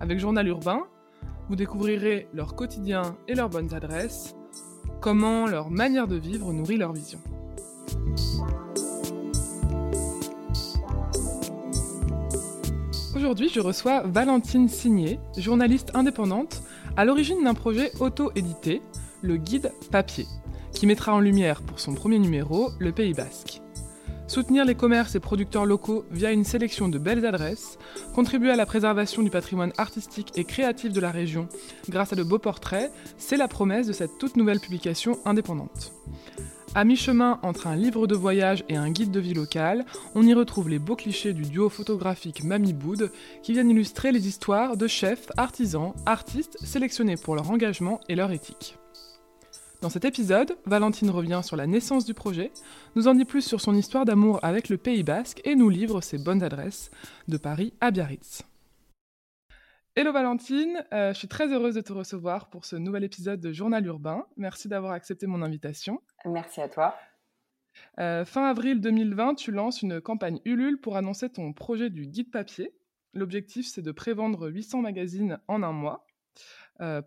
Avec Journal Urbain, vous découvrirez leur quotidien et leurs bonnes adresses, comment leur manière de vivre nourrit leur vision. Aujourd'hui, je reçois Valentine Signé, journaliste indépendante, à l'origine d'un projet auto-édité, le guide papier, qui mettra en lumière pour son premier numéro le Pays basque. Soutenir les commerces et producteurs locaux via une sélection de belles adresses, contribuer à la préservation du patrimoine artistique et créatif de la région grâce à de beaux portraits, c'est la promesse de cette toute nouvelle publication indépendante. À mi-chemin entre un livre de voyage et un guide de vie locale, on y retrouve les beaux clichés du duo photographique Mamie Boud qui viennent illustrer les histoires de chefs, artisans, artistes sélectionnés pour leur engagement et leur éthique. Dans cet épisode, Valentine revient sur la naissance du projet, nous en dit plus sur son histoire d'amour avec le Pays basque et nous livre ses bonnes adresses de Paris à Biarritz. Hello Valentine, euh, je suis très heureuse de te recevoir pour ce nouvel épisode de Journal Urbain. Merci d'avoir accepté mon invitation. Merci à toi. Euh, fin avril 2020, tu lances une campagne Ulule pour annoncer ton projet du guide papier. L'objectif, c'est de prévendre 800 magazines en un mois.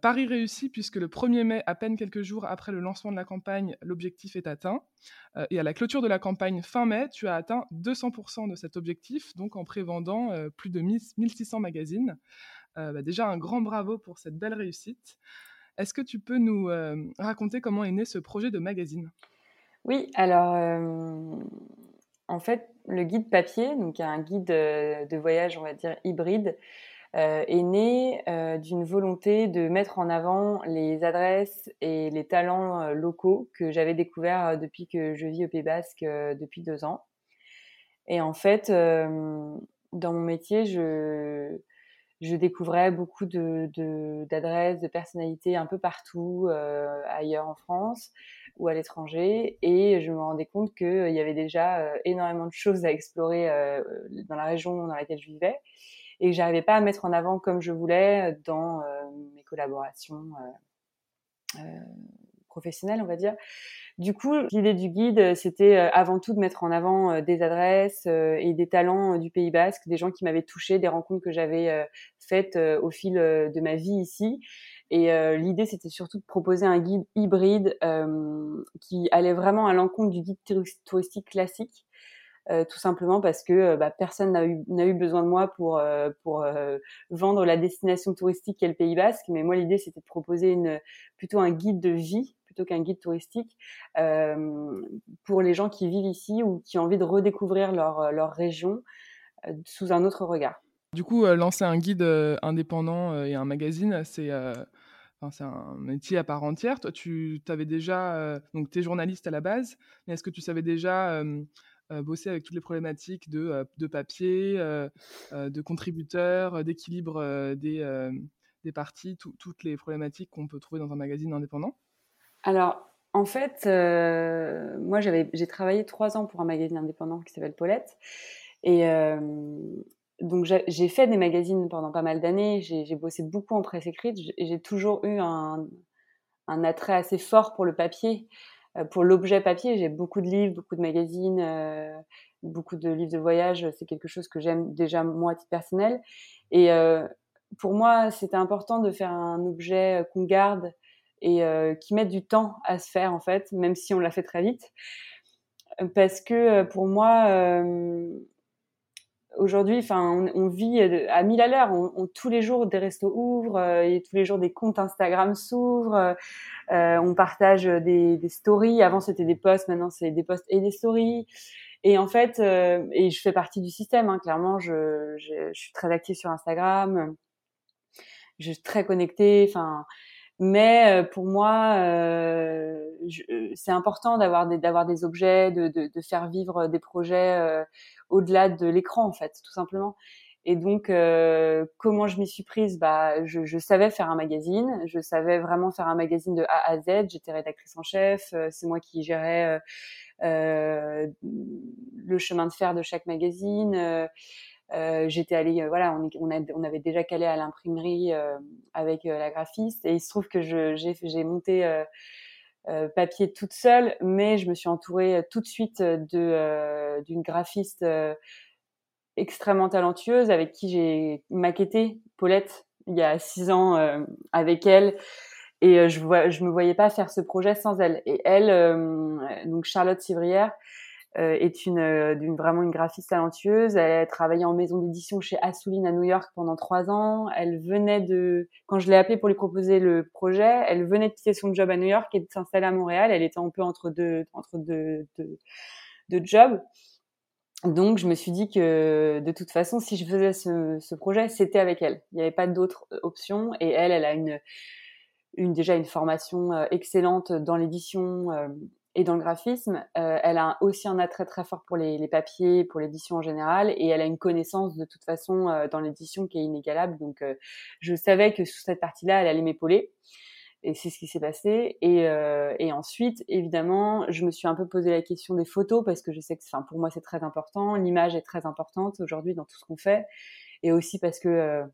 Paris réussit puisque le 1er mai, à peine quelques jours après le lancement de la campagne, l'objectif est atteint. Et à la clôture de la campagne fin mai, tu as atteint 200% de cet objectif, donc en prévendant plus de 1600 magazines. Bah, déjà un grand bravo pour cette belle réussite. Est-ce que tu peux nous raconter comment est né ce projet de magazine? Oui, alors en fait, le guide papier, donc un guide de voyage, on va dire hybride, euh, est né euh, d'une volonté de mettre en avant les adresses et les talents euh, locaux que j'avais découverts depuis que je vis au Pays Basque depuis deux ans. Et en fait, dans mon métier, je, je découvrais beaucoup de, d'adresses, de, personnalités un peu partout ailleurs en France ou à l'étranger. Et je me rendais compte qu'il y avait déjà énormément de choses à explorer dans la région dans laquelle je vivais et que j'arrivais pas à mettre en avant comme je voulais dans euh, mes collaborations euh, euh, professionnelles, on va dire. Du coup, l'idée du guide, c'était avant tout de mettre en avant des adresses et des talents du Pays Basque, des gens qui m'avaient touché, des rencontres que j'avais faites au fil de ma vie ici. Et l'idée, c'était surtout de proposer un guide hybride qui allait vraiment à l'encontre du guide touristique classique, euh, tout simplement parce que euh, bah, personne n'a eu, besoin de moi pour, euh, vendre la destination touristique qu'est le Pays Basque. Mais moi, l'idée, c'était de proposer une, plutôt un guide de vie plutôt qu'un guide touristique pour les gens qui vivent ici ou qui ont envie de redécouvrir leur, région sous un autre regard. Du coup, lancer un guide indépendant et un magazine, c'est c'est un métier à part entière. Toi, tu avais déjà, donc tu es journaliste à la base, mais est-ce que tu savais déjà bosser avec toutes les problématiques de, euh, de papier, euh, de contributeurs, d'équilibre des, des parties, toutes les problématiques qu'on peut trouver dans un magazine indépendant? Alors, en fait, moi, j'ai travaillé trois ans pour un magazine indépendant qui s'appelle Paulette. Et donc, j'ai fait des magazines pendant pas mal d'années. J'ai bossé beaucoup en presse écrite et j'ai toujours eu un, un, attrait assez fort pour le papier. Euh, pour l'objet papier, j'ai beaucoup de livres, beaucoup de magazines, euh, beaucoup de livres de voyage. C'est quelque chose que j'aime déjà moi à titre personnel. Et euh, pour moi, c'était important de faire un objet qu'on garde et qui mette du temps à se faire en fait, même si on l'a fait très vite. Parce que pour moi, aujourd'hui, enfin, on, vit à mille à l'heure. On, tous les jours, des restos ouvrent, euh, et tous les jours, des comptes Instagram s'ouvrent. Euh, on partage des, des, stories. Avant, c'était des posts. Maintenant, c'est des posts et des stories. Et en fait, euh, et je fais partie du système. Hein, clairement, je, je, je, suis très active sur Instagram. Je suis très connectée. Enfin, mais pour moi, c'est important d'avoir des, d'avoir des objets, de, de, de, faire vivre des projets au-delà de l'écran en fait, tout simplement. Et donc, comment je m'y suis prise? Bah, je, je, savais faire un magazine, je savais vraiment faire un magazine de A à Z. J'étais rédactrice en chef, c'est moi qui gérais euh, le chemin de fer de chaque magazine. Euh, j'étais allée, voilà, on, on, avait déjà calé à l'imprimerie avec la graphiste, et il se trouve que j'ai monté euh, papier toute seule, mais je me suis entourée tout de suite de d'une graphiste extrêmement talentueuse avec qui j'ai maquetté Paulette il y a six ans avec elle et euh, je vois, je me voyais pas faire ce projet sans elle. Et elle, euh, donc Charlotte Civrière, euh, est une, d'une vraiment une graphiste talentueuse. Elle a travaillé en maison d'édition chez Assouline à New York pendant trois ans. Elle venait de, quand je l'ai appelée pour lui proposer le projet, elle venait de quitter son job à New York et de s'installer à Montréal. Elle était un peu entre deux, entre deux, deux, deux jobs. Donc, je me suis dit que de toute façon, si je faisais ce, ce projet, c'était avec elle. Il n'y avait pas d'autres options. Et elle, elle a une, une déjà une formation euh, excellente dans l'édition euh, et dans le graphisme. Euh, elle a aussi un attrait très fort pour les, papiers, pour l'édition en général, et elle a une connaissance de toute façon dans l'édition qui est inégalable. Donc, je savais que sous cette partie-là, elle allait m'épauler. Et c'est ce qui s'est passé. Et, ensuite, évidemment, je me suis un peu posé la question des photos parce que je sais que, enfin, pour moi, c'est très important. L'image est très importante aujourd'hui dans tout ce qu'on fait, et aussi parce que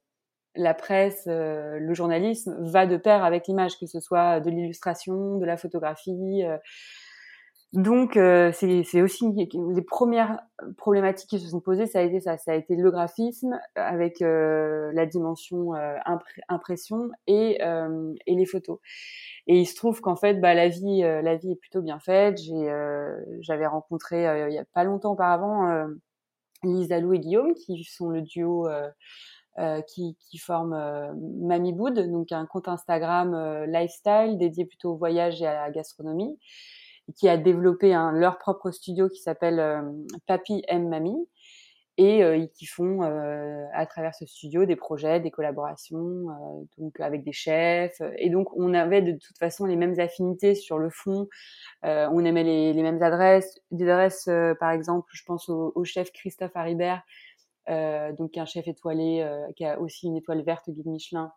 la presse, euh, le journalisme va de pair avec l'image, que ce soit de l'illustration, de la photographie. Euh. Donc, euh, c'est aussi les premières problématiques qui se sont posées, ça a été ça, ça a été le graphisme avec la dimension impression et, et les photos. Et il se trouve qu'en fait, bah, la vie, la vie est plutôt bien faite. J'ai, j'avais rencontré il y a pas longtemps auparavant Lisa Lou et Guillaume, qui sont le duo euh, qui, qui forme euh, Mamie Boud, donc un compte Instagram euh, lifestyle dédié plutôt au voyage et à la gastronomie, qui a développé un, leur propre studio qui s'appelle Papi M Mamie et qui font à travers ce studio des projets, des collaborations, donc avec des chefs. Et donc on avait de toute façon les mêmes affinités sur le fond. on aimait les, les, mêmes adresses, des adresses par exemple, je pense au, au chef Christophe Haribert euh, donc un chef étoilé euh, qui a aussi une étoile verte guide Michelin,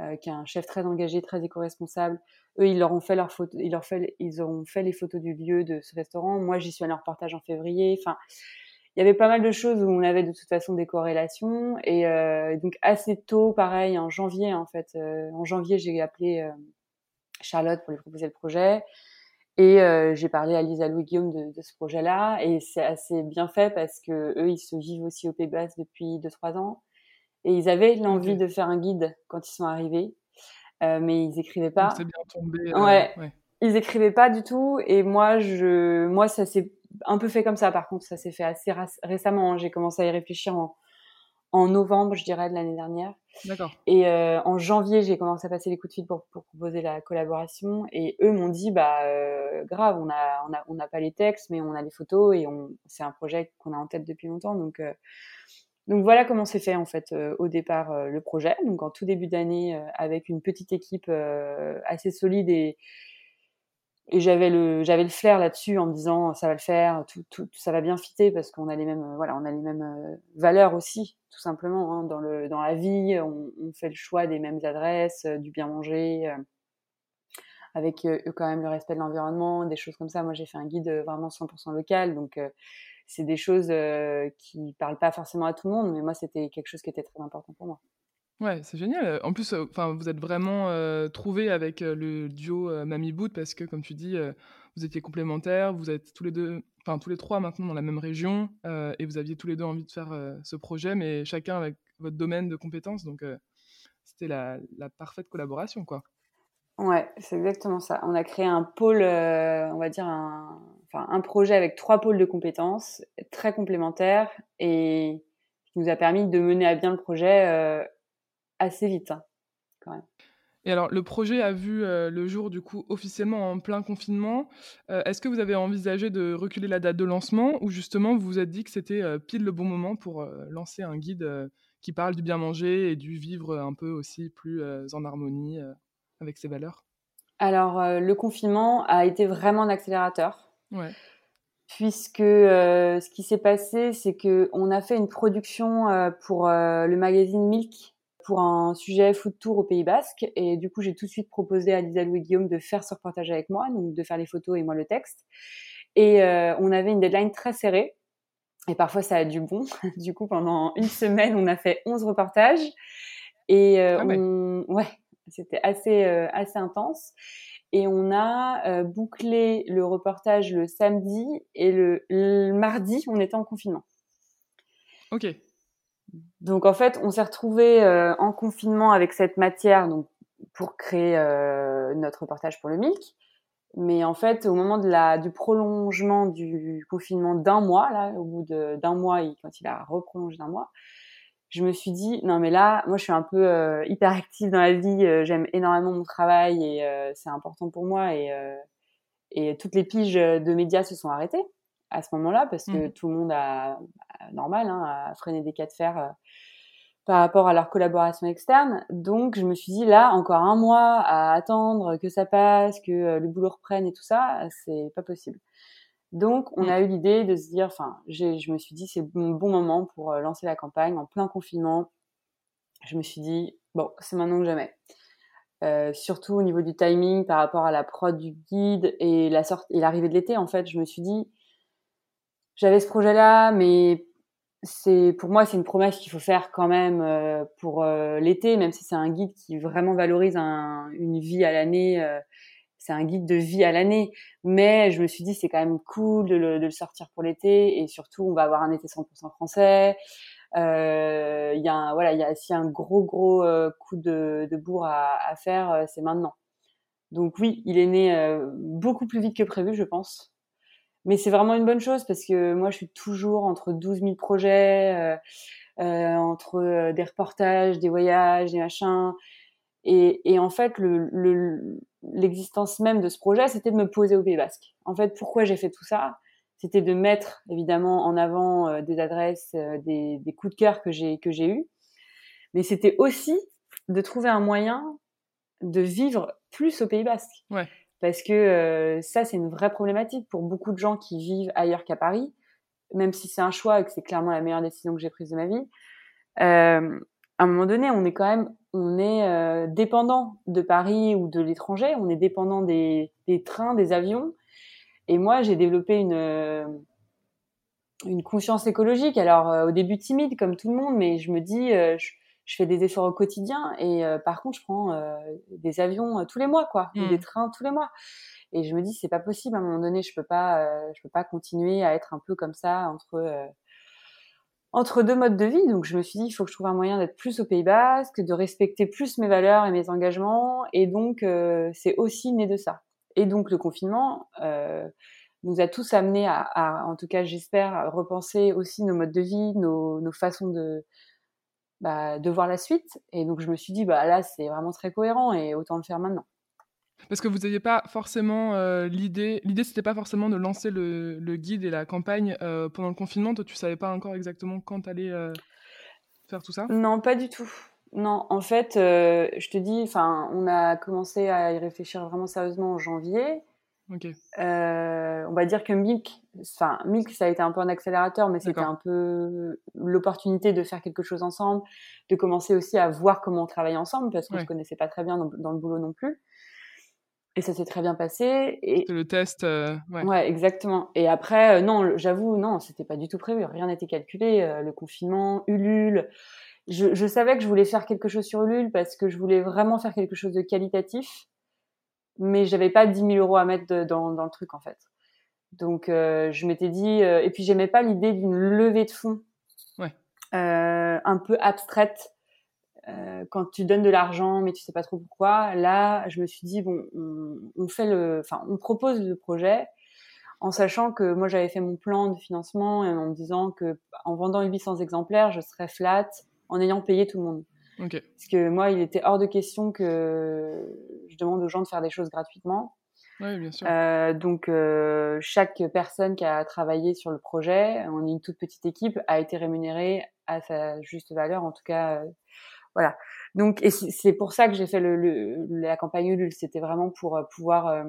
euh, qui est un chef très engagé, très éco-responsable. Eux, ils leur ont fait leurs photos, ils leur fait, ils ont fait les photos du lieu de ce restaurant. Moi, j'y suis allée en reportage en février. Enfin, il y avait pas mal de choses où on avait de toute façon des corrélations. Et euh, donc assez tôt, pareil, en janvier en fait. Euh, en janvier, j'ai appelé euh, Charlotte pour lui proposer le projet. Et euh, j'ai parlé à Lisa Louis Guillaume de, de ce projet-là, et c'est assez bien fait parce que eux, ils se vivent aussi au Pays depuis 2-3 ans, et ils avaient l'envie de faire un guide quand ils sont arrivés, euh, mais ils écrivaient pas. C'est bien tombé. Euh, ouais. ouais. Ils écrivaient pas du tout, et moi, je, moi, ça s'est un peu fait comme ça. Par contre, ça s'est fait assez récemment. Hein. J'ai commencé à y réfléchir en, en novembre, je dirais, de l'année dernière. D'accord. Et euh, en janvier, j'ai commencé à passer les coups de fil pour, pour proposer la collaboration. Et eux m'ont dit, bah euh, grave, on a, on a, on n'a pas les textes, mais on a les photos et on, c'est un projet qu'on a en tête depuis longtemps. Donc, euh, donc voilà comment c'est fait en fait euh, au départ euh, le projet. Donc en tout début d'année, avec une petite équipe assez solide et j'avais le j'avais le flair là-dessus en me disant ça va le faire tout, tout ça va bien fitter parce qu'on a les mêmes voilà on a les mêmes euh, valeurs aussi tout simplement hein, dans le dans la vie on, on, fait le choix des mêmes adresses euh, du bien manger euh, avec euh, quand même le respect de l'environnement des choses comme ça moi j'ai fait un guide vraiment 100% local donc c'est des choses qui parlent pas forcément à tout le monde mais moi c'était quelque chose qui était très important pour moi Ouais, c'est génial. En plus, enfin, vous êtes vraiment euh, trouvé avec le duo Mamie Boot parce que, comme tu dis, vous étiez complémentaires. Vous êtes tous les deux, enfin tous les trois maintenant dans la même région et vous aviez tous les deux envie de faire ce projet, mais chacun avec votre domaine de compétences. Donc, c'était la, la, parfaite collaboration, quoi. Ouais, c'est exactement ça. On a créé un pôle, on va dire un, enfin, un projet avec trois pôles de compétences très complémentaires et qui nous a permis de mener à bien le projet assez vite, hein, quand même. Et alors, le projet a vu euh, le jour, du coup, officiellement en plein confinement. Euh, Est-ce que vous avez envisagé de reculer la date de lancement ou justement vous vous êtes dit que c'était euh, pile le bon moment pour euh, lancer un guide euh, qui parle du bien manger et du vivre un peu aussi plus euh, en harmonie avec ses valeurs? Alors, le confinement a été vraiment un accélérateur. Ouais. puisque ce qui s'est passé, c'est que on a fait une production pour le magazine Milk pour un sujet foot tour au Pays Basque. Et du coup, j'ai tout de suite proposé à Lisa Louis Guillaume de faire ce reportage avec moi, donc de faire les photos et moi le texte. Et euh, on avait une deadline très serrée. Et parfois, ça a du bon. du coup, pendant une semaine, on a fait 11 reportages. Et euh, ah ouais, c'était assez, euh, assez intense. Et on a bouclé le reportage le samedi et le, le mardi, on était en confinement. Ok. Donc en fait, on s'est retrouvé euh, en confinement avec cette matière donc pour créer euh, notre reportage pour le Milk. Mais en fait, au moment de la, du prolongement du confinement d'un mois, là, au bout d'un mois, quand il a reprolongé d'un mois, je me suis dit non mais là, moi je suis un peu euh, hyper active dans la vie, j'aime énormément mon travail et c'est important pour moi et, et toutes les piges de médias se sont arrêtées à ce moment-là parce que mmh. tout le monde a, normal hein, a freiné des cas de fer euh, par rapport à leur collaboration externe. Donc je me suis dit là encore un mois à attendre que ça passe, que euh, le boulot reprenne et tout ça, c'est pas possible. Donc on mmh. a eu l'idée de se dire, enfin je me suis dit c'est mon bon moment pour euh, lancer la campagne en plein confinement. Je me suis dit bon c'est maintenant que jamais. surtout au niveau du timing par rapport à la prod du guide et la sorte et l'arrivée de l'été en fait je me suis dit j'avais ce projet-là, mais c'est pour moi c'est une promesse qu'il faut faire quand même euh, pour euh, l'été, même si c'est un guide qui vraiment valorise un, une vie à l'année. Euh, c'est un guide de vie à l'année, mais je me suis dit c'est quand même cool de le, sortir pour l'été et surtout on va avoir un été 100% français. Il y a un, voilà il y a un gros gros coup de, bourre à, faire, c'est maintenant. Donc oui, il est né beaucoup plus vite que prévu, je pense. Mais c'est vraiment une bonne chose parce que moi, je suis toujours entre 12 000 projets, euh, euh, entre euh, des reportages, des voyages, des machins. Et, en fait, le, même de ce projet, c'était de me poser au Pays Basque. En fait, pourquoi j'ai fait tout ça? C'était de mettre évidemment en avant euh, des adresses, euh, des, des, coups de cœur que j'ai que j'ai eu, mais c'était aussi de trouver un moyen de vivre plus au Pays Basque. Ouais parce que euh, ça, c'est une vraie problématique pour beaucoup de gens qui vivent ailleurs qu'à Paris, même si c'est un choix et que c'est clairement la meilleure décision que j'ai prise de ma vie. Euh, à un moment donné, on est quand même, on est euh, dépendant de Paris ou de l'étranger, on est dépendant des, des, trains, des avions. Et moi, j'ai développé une une conscience écologique. Alors au début timide, comme tout le monde, mais je me dis, je, je fais des efforts au quotidien et euh, par contre je prends euh, des avions euh, tous les mois quoi ou des mmh. trains tous les mois et je me dis c'est pas possible à un moment donné je peux pas je peux pas continuer à être un peu comme ça entre entre deux modes de vie donc je me suis dit il faut que je trouve un moyen d'être plus au Pays Basque de respecter plus mes valeurs et mes engagements et donc c'est aussi né de ça et donc le confinement nous a tous amenés à, à en tout cas j'espère repenser aussi nos modes de vie nos, nos façons de bah, de voir la suite. Et donc je me suis dit, bah là, c'est vraiment très cohérent et autant le faire maintenant. Parce que vous n'aviez pas forcément euh, l'idée, l'idée c'était pas forcément de lancer le, guide et la campagne euh, pendant le confinement. Toi, tu savais pas encore exactement quand tu allais euh, faire tout ça? Non, pas du tout. Non, en fait, je te dis, enfin, on a commencé à y réfléchir vraiment sérieusement en janvier. Euh, on va dire que Milk, enfin Milk, ça a été un peu un accélérateur, mais c'était un peu l'opportunité de faire quelque chose ensemble, de commencer aussi à voir comment on travaille ensemble, parce qu'on ne se connaissait pas très bien dans, le boulot non plus. Et ça s'est très bien passé. Et le test, euh, ouais. exactement. Et après, euh, non, j'avoue, non, c'était pas du tout prévu, rien n'était calculé. le confinement, Ulule. Je, je savais que je voulais faire quelque chose sur Ulule parce que je voulais vraiment faire quelque chose de qualitatif mais j'avais pas 10 000 euros à mettre dans, dans, le truc en fait. Donc euh, je m'étais dit, euh, et puis j'aimais pas l'idée d'une levée de fonds ouais. euh, un peu abstraite euh, quand tu donnes de l'argent mais tu sais pas trop pourquoi. Là, je me suis dit bon, on, on fait le, enfin on propose le projet en sachant que moi j'avais fait mon plan de financement et en me disant que en vendant 800 exemplaires, je serais flat en ayant payé tout le monde. Parce que moi, il était hors de question que je demande aux gens de faire des choses gratuitement. Oui, bien sûr. Euh, donc, euh, chaque personne qui a travaillé sur le projet, on est une toute petite équipe, a été rémunérée à sa juste valeur. En tout cas, voilà. Donc, et c'est pour ça que j'ai fait le, le, la campagne Ulule. C'était vraiment pour pouvoir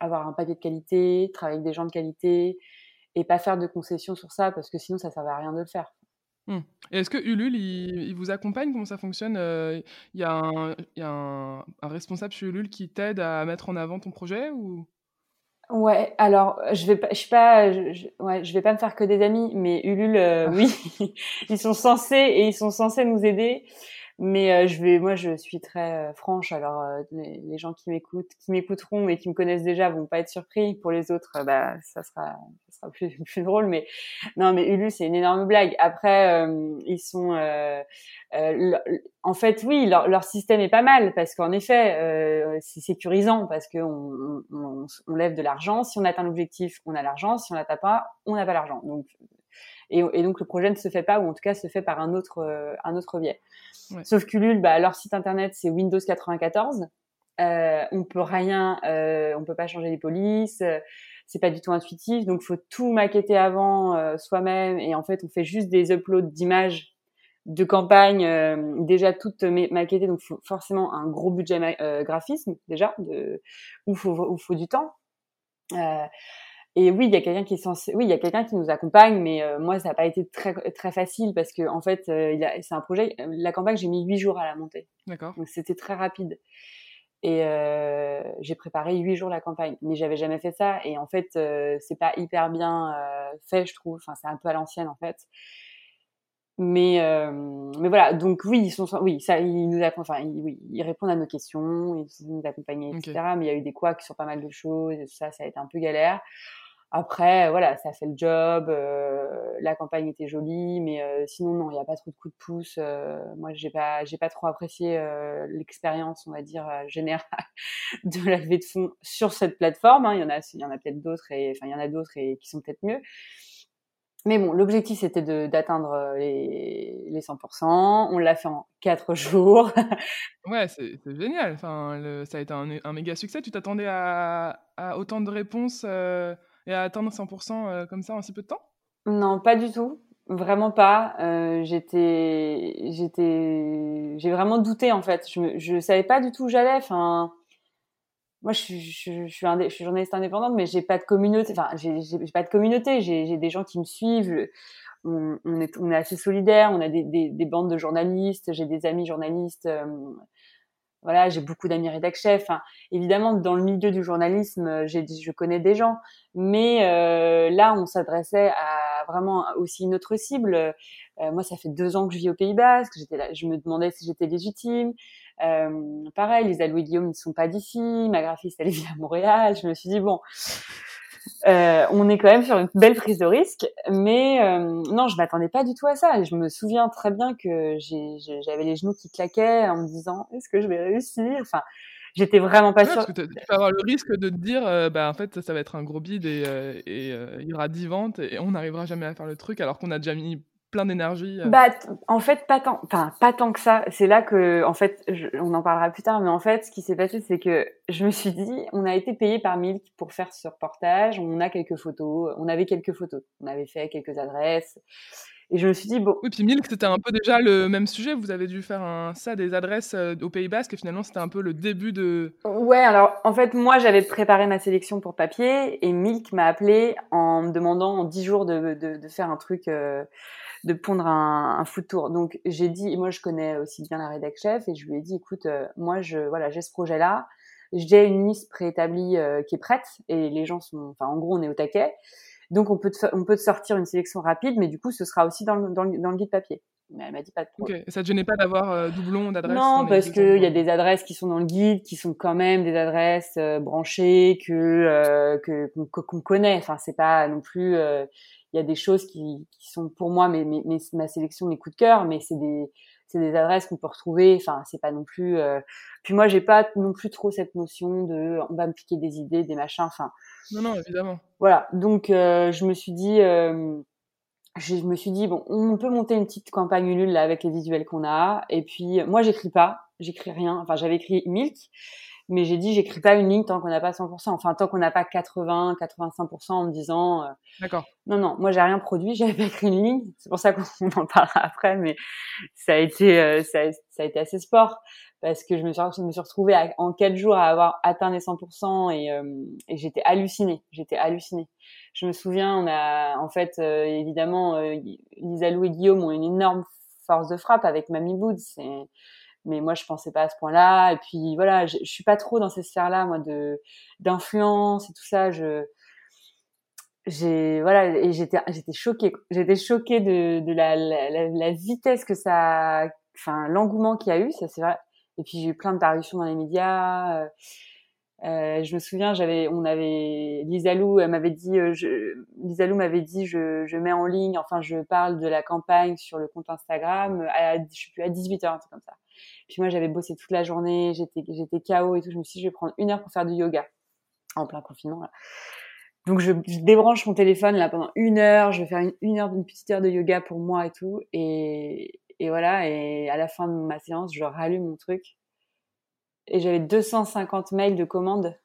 avoir un papier de qualité, travailler avec des gens de qualité et pas faire de concessions sur ça parce que sinon ça ne servait à rien de le faire. Mmh. Est-ce que Ulule, il, vous accompagne? Comment ça fonctionne? Il y a, un, y a un, responsable chez Ulule qui t'aide à mettre en avant ton projet ou? Ouais, alors je vais pas, je suis pas, je, ouais, je vais pas me faire que des amis, mais Ulule, ah. oui, ils sont censés et ils sont censés nous aider. Mais euh, je vais, moi, je suis très euh, franche. Alors, euh, les, gens qui m'écoutent, qui m'écouteront et qui me connaissent déjà vont pas être surpris. Pour les autres, bah, ça sera, ça sera plus, plus drôle. Mais non, mais Ulu, c'est une énorme blague. Après, ils sont, en fait, oui, leur, leur, système est pas mal parce qu'en effet, c'est sécurisant parce qu'on on, on, on, lève de l'argent. Si on atteint l'objectif, on a l'argent. Si on l'atteint pas, on n'a pas l'argent. Donc, et, et, donc le projet ne se fait pas ou en tout cas se fait par un autre, un autre biais. Sauf qu'Ulule, bah, leur site internet, c'est Windows 94. Euh, on peut rien, euh, on peut pas changer les polices. Euh, c'est pas du tout intuitif, donc faut tout maqueter avant euh, soi-même. Et en fait, on fait juste des uploads d'images de campagne déjà toutes maquettées, donc faut forcément un gros budget graphisme déjà, de, où faut où faut du temps. Et oui, il y a quelqu'un qui est censé, oui, il y a quelqu'un qui nous accompagne, mais euh, moi, ça n'a pas été très très facile parce que en fait, euh, c'est un projet. La campagne, j'ai mis huit jours à la monter. D'accord. Donc c'était très rapide. Et euh, j'ai préparé huit jours la campagne, mais j'avais jamais fait ça. Et en fait, euh, c'est pas hyper bien fait, je trouve. Enfin, c'est un peu à l'ancienne en fait. Mais mais voilà, donc oui, ils sont, oui, ça, ils nous enfin, ils, oui, ils répondent à nos questions, ils nous accompagnent, etc. Mais il y a eu des couacs sur pas mal de choses, et tout ça, ça a été un peu galère. Après, voilà, ça fait le job. Euh, la campagne était jolie, mais euh, sinon non, il n'y a pas trop de coups de pouce. Euh, moi, j'ai pas, j'ai pas trop apprécié l'expérience, on va dire générale de la levée de fonds sur cette plateforme. Hein. Il y en a, il y en a peut-être d'autres, et enfin il y en a d'autres et qui sont peut-être mieux. Mais bon, l'objectif c'était d'atteindre les, les 100%. On l'a fait en 4 jours. ouais, c'est génial. Enfin, ça a été un, un méga succès. Tu t'attendais à, à, autant de réponses et à atteindre 100% euh, comme ça en si peu de temps? Non, pas du tout. Vraiment pas. Euh, j'étais, j'étais, j'ai vraiment douté en fait. Je, je savais pas du tout où j'allais. Enfin, moi, je, suis journaliste indépendante, mais j'ai pas de communauté. Enfin, j'ai pas de communauté. J'ai des gens qui me suivent. On, est, assez solidaires. On a des bandes de journalistes. J'ai des amis journalistes. Euh, voilà, j'ai beaucoup d'amis rédac chefs. Enfin, évidemment, dans le milieu du journalisme, euh, je connais des gens, mais euh, là, on s'adressait à vraiment aussi une autre cible. Euh, moi, ça fait deux ans que je vis au Pays Basque. J'étais là, je me demandais si j'étais légitime. Euh, pareil, les Louis Guillaume ne sont pas d'ici. Ma graphiste, elle vit à Montréal. Je me suis dit bon, euh, on est quand même sur une belle prise de risque, mais euh, non, je m'attendais pas du tout à ça. Et je me souviens très bien que j'avais les genoux qui claquaient en me disant est-ce que je vais réussir? Enfin, j'étais vraiment pas sûre. tu peux avoir le risque de te dire euh, bah en fait ça va être un gros bide et, et il y aura 10 ventes et on n'arrivera jamais à faire le truc alors qu'on a déjà mis plein d'énergie euh. Bah, en fait, pas tant, enfin, pas tant que ça. C'est là que, en fait, on en parlera plus tard, mais en fait, ce qui s'est passé, c'est que je me suis dit, on a été payé par Milk pour faire ce reportage. On a quelques photos, on avait quelques photos, on avait fait quelques adresses. Et je me suis dit, bon. Oui, puis Milk, c'était un peu déjà le même sujet. Vous avez dû faire un, ça, des adresses euh, au Pays Basque, et finalement, c'était un peu le début de. Ouais, alors, en fait, moi, j'avais préparé ma sélection pour papier, et Milk m'a appelé en me demandant en 10 jours de, de, de faire un truc. Euh, de pondre un, un foot tour. Donc j'ai dit, moi je connais aussi bien la rédac chef et je lui ai dit, écoute, euh, moi je voilà j'ai ce projet là, j'ai une liste préétablie euh, qui est prête et les gens sont, enfin en gros on est au taquet. Donc on peut te, on peut te sortir une sélection rapide, mais du coup ce sera aussi dans le, dans le, dans le guide papier. Mais elle m'a dit pas de problème. Okay. Ça te gênait pas d'avoir euh, doublon d'adresses Non, parce qu'il y a des adresses qui sont dans le guide, qui sont quand même des adresses branchées que euh, que qu'on connaît. Enfin, c'est pas non plus il y a des choses qui, qui sont pour moi mes, mes, ma sélection, mes coups de cœur, mais c'est des c'est des adresses qu'on peut retrouver. Enfin, c'est pas non plus. Euh... Puis moi, j'ai pas non plus trop cette notion de on va me piquer des idées, des machins. Enfin. Non, non, évidemment. Voilà. Donc, euh, je me suis dit, euh, je me suis dit bon, on peut monter une petite campagne Ulule là avec les visuels qu'on a. Et puis, moi, j'écris pas, j'écris rien. Enfin, j'avais écrit Milk mais j'ai dit j'écris pas une ligne tant qu'on n'a pas 100%, enfin tant qu'on n'a pas 80, 85% en me disant. Euh, D'accord. Non non, moi j'ai rien produit, j'avais pas écrit une ligne, c'est pour ça qu'on en parlera après, mais ça a été euh, ça, ça, a été assez sport parce que je me suis, je me suis retrouvée en quatre jours à avoir atteint les 100% et, euh, et j'étais hallucinée. J'étais hallucinée. Je me souviens, on a, en fait, euh, évidemment, euh, Lisa Lou et Guillaume ont une énorme force de frappe avec Mamie Boots. Mais moi, je pensais pas à ce point-là. Et puis voilà, je, je suis pas trop dans ces sphères-là, moi, de d'influence et tout ça. Je j'ai voilà et j'étais j'étais choquée j'étais choquée de de la, la, la vitesse que ça enfin l'engouement qu'il y a eu ça c'est vrai et puis j'ai eu plein de parutions dans les médias. Euh, euh, je me souviens, j'avais, on avait, Lisa Lou, elle m'avait dit, euh, je, m'avait dit, je, je mets en ligne, enfin, je parle de la campagne sur le compte Instagram, à, je suis plus à 18 h un truc comme ça. Puis moi, j'avais bossé toute la journée, j'étais, j'étais KO et tout. Je me suis dit, je vais prendre une heure pour faire du yoga en plein confinement. Là. Donc je, je, débranche mon téléphone là pendant une heure, je vais faire une, une heure, une petite heure de yoga pour moi et tout. Et, et voilà, et à la fin de ma séance, je rallume mon truc. Et j'avais 250 mails de commandes.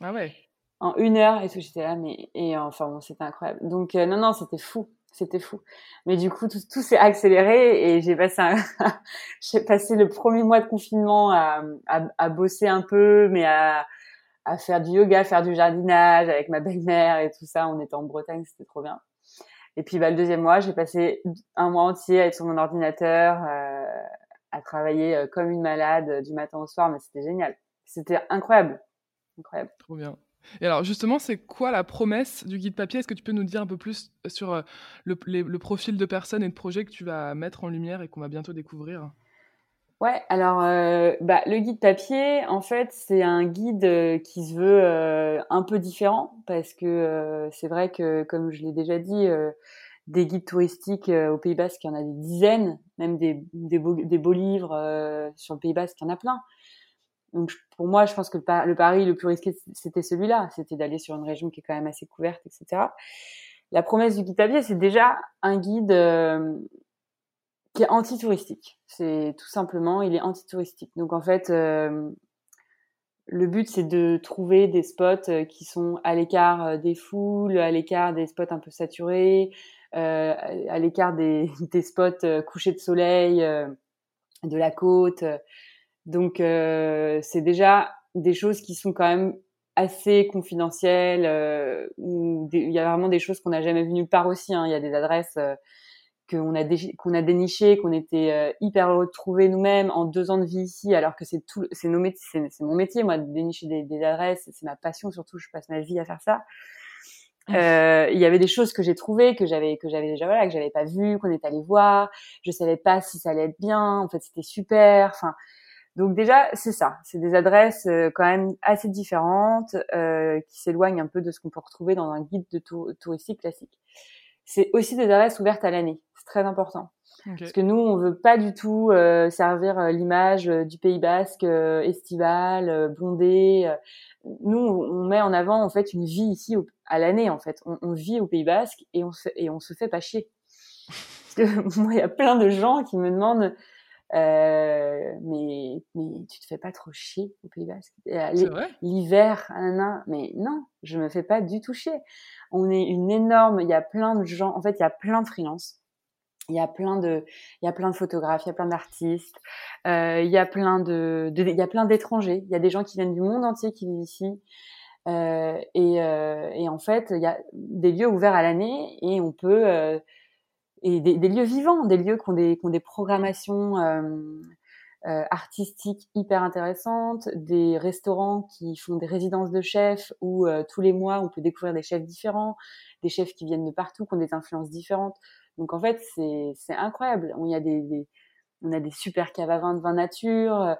Ah ouais. En une heure et tout, j'étais là, mais et enfin bon, c'était incroyable. Donc euh, non, non, c'était fou, c'était fou. Mais du coup, tout, s'est accéléré et j'ai passé, j'ai passé le premier mois de confinement à, à, à, bosser un peu, mais à, à faire du yoga, faire du jardinage avec ma belle-mère et tout ça. On était en Bretagne, c'était trop bien. Et puis bah, le deuxième mois, j'ai passé un mois entier à être sur mon ordinateur, euh, à travailler euh, comme une malade euh, du matin au soir, mais c'était génial. C'était incroyable. Incroyable. Trop bien. Et alors justement, c'est quoi la promesse du guide papier? Est-ce que tu peux nous dire un peu plus sur le, le profil de personnes et de projets que tu vas mettre en lumière et qu'on va bientôt découvrir? Ouais, alors euh, bah, le guide papier, en fait, c'est un guide euh, qui se veut euh, un peu différent parce que c'est vrai que, comme je l'ai déjà dit, des guides touristiques au Pays Basque, il y en a des dizaines, même des, des, beaux, des beaux livres sur le Pays Basque, il y en a plein. Donc pour moi, je pense que le, pari le plus risqué, c'était celui-là, c'était d'aller sur une région qui est quand même assez couverte, etc. La promesse du guide c'est déjà un guide qui est anti-touristique. C'est tout simplement, il est anti-touristique. Donc en fait, euh, le but c'est de trouver des spots euh, qui sont à l'écart euh, des foules, à l'écart des spots un peu saturés, euh, à l'écart des, des, spots couchés de soleil, de la côte. Donc c'est déjà des choses qui sont quand même assez confidentielles, où il y a vraiment des choses qu'on n'a jamais vues nulle part aussi. Hein. Il y a des adresses qu'on a, qu'on a déniché, qu'on était euh, hyper heureux de trouver nous-mêmes en deux ans de vie ici, alors que c'est tout, c'est nos métiers, c'est mon métier, moi, de dénicher des, des adresses, c'est ma passion surtout, je passe ma vie à faire ça. Euh, il y avait des choses que j'ai trouvées, que j'avais, que j'avais déjà, voilà, que j'avais pas vues, qu'on est allé voir. Je savais pas si ça allait être bien. En fait, c'était super. Enfin, donc déjà, c'est ça. C'est des adresses euh, quand même assez différentes, euh, qui s'éloignent un peu de ce qu'on peut retrouver dans un guide de tour touristique classique. C'est aussi des adresses ouvertes à l'année très important. Parce que nous, on veut pas du tout euh, servir euh, l'image euh, du Pays Basque estival, bondé. Nous, on met en avant en fait une vie ici à l'année en fait. On, vit au Pays Basque et on se, et on se fait pas chier. Parce que moi, il y a plein de gens qui me demandent mais mais tu te fais pas trop chier au Pays Basque. L'hiver mais non je me fais pas du tout chier. On est une énorme il y a plein de gens en fait il y a plein de freelances. Il y a plein de il y a plein de photographes il y a plein d'artistes. Euh, il y a plein de, de, il y a plein d'étrangers. Il y a des gens qui viennent du monde entier qui vivent ici. Euh, et, euh, et en fait il y a des lieux ouverts à l'année et on peut euh, et des, lieux vivants des lieux qui ont des programmations euh, euh, artistiques hyper intéressantes des restaurants qui font des résidences de chefs où tous les mois on peut découvrir des chefs différents des chefs qui viennent de partout qui ont des influences différentes donc en fait, c'est incroyable. On a des, super caves à vin de vin nature. Euh,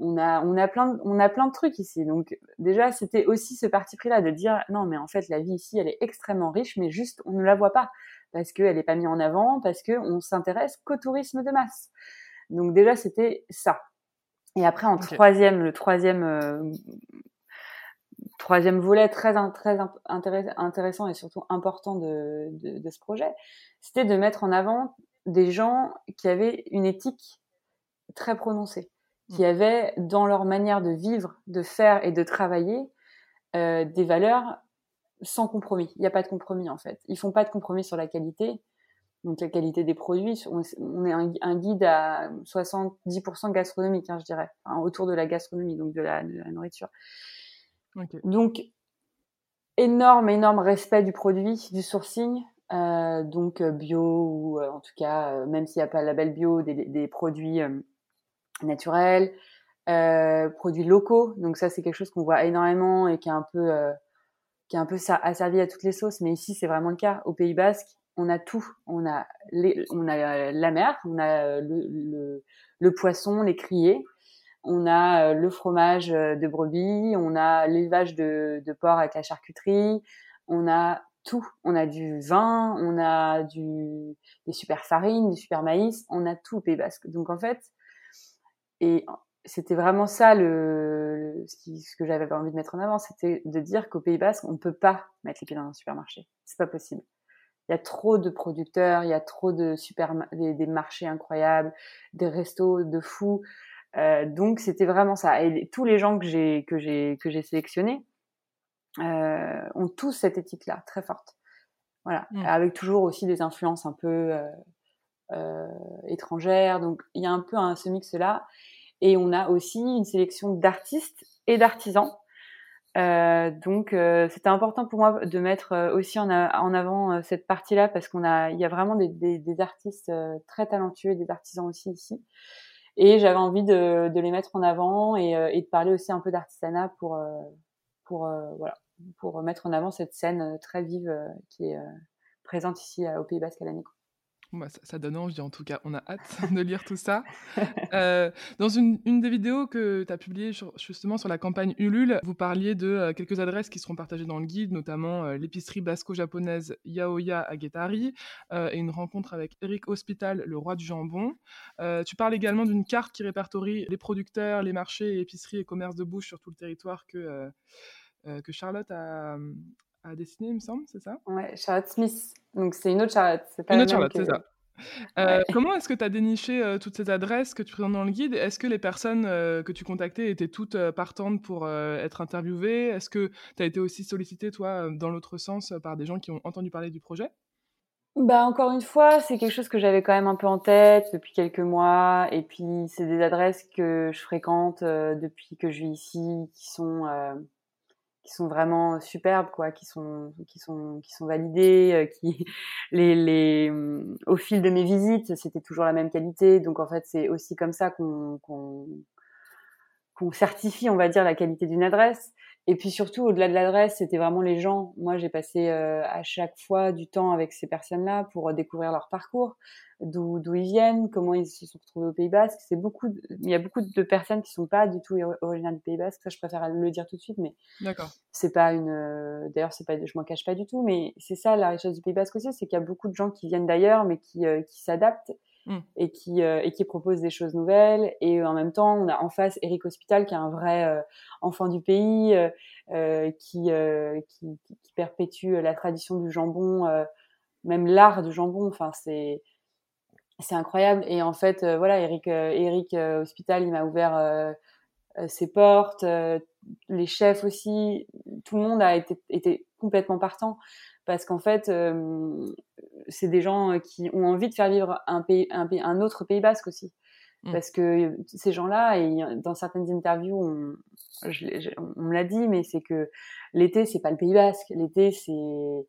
on a, on a plein, on a plein de trucs ici. Donc déjà, c'était aussi ce parti pris-là de dire non, mais en fait, la vie ici, elle est extrêmement riche, mais juste on ne la voit pas parce qu'elle n'est pas mise en avant, parce que on s'intéresse qu'au tourisme de masse. Donc déjà, c'était ça. Et après, en troisième, le troisième euh, troisième volet très, très intéressant et surtout important de, de, de ce projet, c'était de mettre en avant des gens qui avaient une éthique très prononcée, qui mmh. avaient dans leur manière de vivre, de faire et de travailler euh, des valeurs sans compromis. Il n'y a pas de compromis en fait. Ils font pas de compromis sur la qualité. Donc la qualité des produits, on, est un, guide à 70% gastronomique, hein, je dirais, autour de la gastronomie, donc de la, nourriture. Donc énorme, énorme respect du produit, du sourcing, euh, donc euh, bio ou euh, en tout cas, même s'il n'y a pas le label bio, des, des produits naturels, produits locaux. Donc ça, c'est quelque chose qu'on voit énormément et qui est un peu qui est un peu asservi à toutes les sauces. Mais ici, c'est vraiment le cas. Au Pays Basque, on a tout. On a, les, on a la mer, on a le, le, le poisson, les criers, on a le fromage de brebis, on a l'élevage de, de porc avec la charcuterie, on a tout. On a du vin, on a du, des super farines, du super maïs, on a tout au Pays Basque. Donc en fait, et c'était vraiment ça le, ce, que j'avais envie de mettre en avant, c'était de dire qu'au Pays Basque, on ne peut pas mettre les pieds dans un supermarché. C'est pas possible. Il y a trop de producteurs, il y a trop de super, des, marchés incroyables, des restos de fous. Euh, donc c'était vraiment ça. Et tous les gens que j'ai que j'ai que j'ai sélectionnés, euh, ont tous cette éthique-là très forte. Voilà, mmh. avec toujours aussi des influences un peu euh, euh, étrangères. Donc il y a un peu un, ce mix-là. Et on a aussi une sélection d'artistes et d'artisans. Euh, donc euh, c'était important pour moi de mettre aussi en, avant cette partie-là parce qu'on a, il y a vraiment des, des, des artistes très talentueux et des artisans aussi ici. Et j'avais envie de, de, les mettre en avant et, et, de parler aussi un peu d'artisanat pour, pour voilà, pour mettre en avant cette scène euh, très vive euh, qui est euh, présente ici au Pays Basque à l'année. Bah, ça, donne envie, en tout cas. On a hâte de lire tout ça. dans une, des vidéos que tu as publiées justement sur la campagne Ulule, vous parliez de quelques adresses qui seront partagées dans le guide, notamment l'épicerie basco-japonaise Yaoya à Guétari et une rencontre avec Eric Hospital, le roi du jambon. tu parles également d'une carte qui répertorie les producteurs, les marchés, épiceries et commerces de bouche sur tout le territoire euh, que Charlotte a, a dessiné, il me semble, c'est ça? Ouais, Charlotte Smith. Donc c'est une autre Charlotte. Pas une autre Charlotte, c'est ça. Euh, comment est-ce que tu as déniché euh, toutes ces adresses que tu présentes dans le guide? Est-ce que les personnes que tu contactais étaient toutes partantes pour être interviewées? Est-ce que tu as été aussi sollicité, toi, dans l'autre sens, par des gens qui ont entendu parler du projet? Bah encore une fois, c'est quelque chose que j'avais quand même un peu en tête depuis quelques mois, et puis c'est des adresses que je fréquente depuis que je vis ici, qui sont qui sont vraiment superbes quoi qui sont qui sont qui sont validés euh, qui les les au fil de mes visites c'était toujours la même qualité. Donc en fait c'est aussi comme ça qu'on qu'on qu'on certifie on va dire la qualité d'une adresse et puis surtout, au-delà de l'adresse, c'était vraiment les gens. Moi, j'ai passé euh, à chaque fois du temps avec ces personnes-là pour découvrir leur parcours, d'où ils viennent, comment ils se sont retrouvés au Pays Basque. C'est beaucoup. Il y a beaucoup de personnes qui sont pas du tout originaires du Pays Basque. Ça, je préfère le dire tout de suite, mais d'accord. C'est pas une. Euh, d'ailleurs, c'est pas. Je m'en cache pas du tout, mais c'est ça la richesse du Pays Basque aussi, c'est qu'il y a beaucoup de gens qui viennent d'ailleurs, mais qui euh, qui s'adaptent Mmh. et qui euh, et qui propose des choses nouvelles. Et en même temps on a en face Eric Hospital qui est un vrai euh, enfant du pays euh, qui, qui, qui perpétue la tradition du jambon même l'art du jambon. Enfin c'est c'est incroyable. Et en fait voilà Eric Eric Hospital il m'a ouvert ses portes les chefs aussi. Tout le monde a été, été complètement partant. Parce qu'en fait, euh, c'est des gens euh, qui ont envie de faire vivre un, pays, un, un autre Pays basque aussi. Mmh. Parce que ces gens-là, et dans certaines interviews, on, on me l'a dit, mais c'est que l'été, c'est pas le Pays basque. L'été, c'est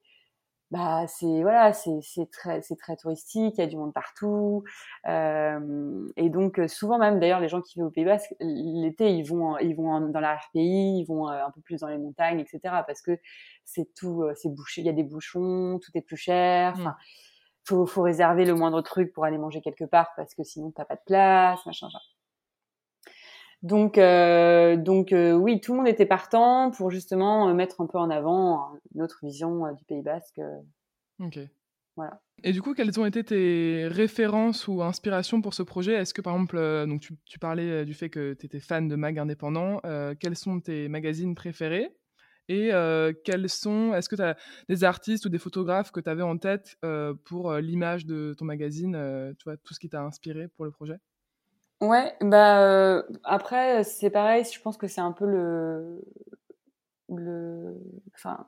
bah c'est voilà c'est c'est très c'est très touristique il y a du monde partout euh, et donc souvent même d'ailleurs les gens qui vivent au Pays Basque l'été ils vont ils vont dans l'arrière-pays ils vont un peu plus dans les montagnes etc parce que c'est tout c'est bouché il y a des bouchons tout est plus cher mmh. enfin faut faut réserver le moindre truc pour aller manger quelque part parce que sinon t'as pas de place machin, machin. Donc, euh, donc euh, oui, tout le monde était partant pour justement euh, mettre un peu en avant notre vision du Pays Basque. Ok. Voilà. Et du coup, quelles ont été tes références ou inspirations pour ce projet? Est-ce que par exemple, donc tu, tu, parlais du fait que tu étais fan de mag indépendants, quels sont tes magazines préférés? Et quels sont, est-ce que tu as des artistes ou des photographes que tu avais en tête pour l'image de ton magazine, tu vois, tout ce qui t'a inspiré pour le projet? Ouais, bah euh, après c'est pareil, je pense que c'est un peu le le enfin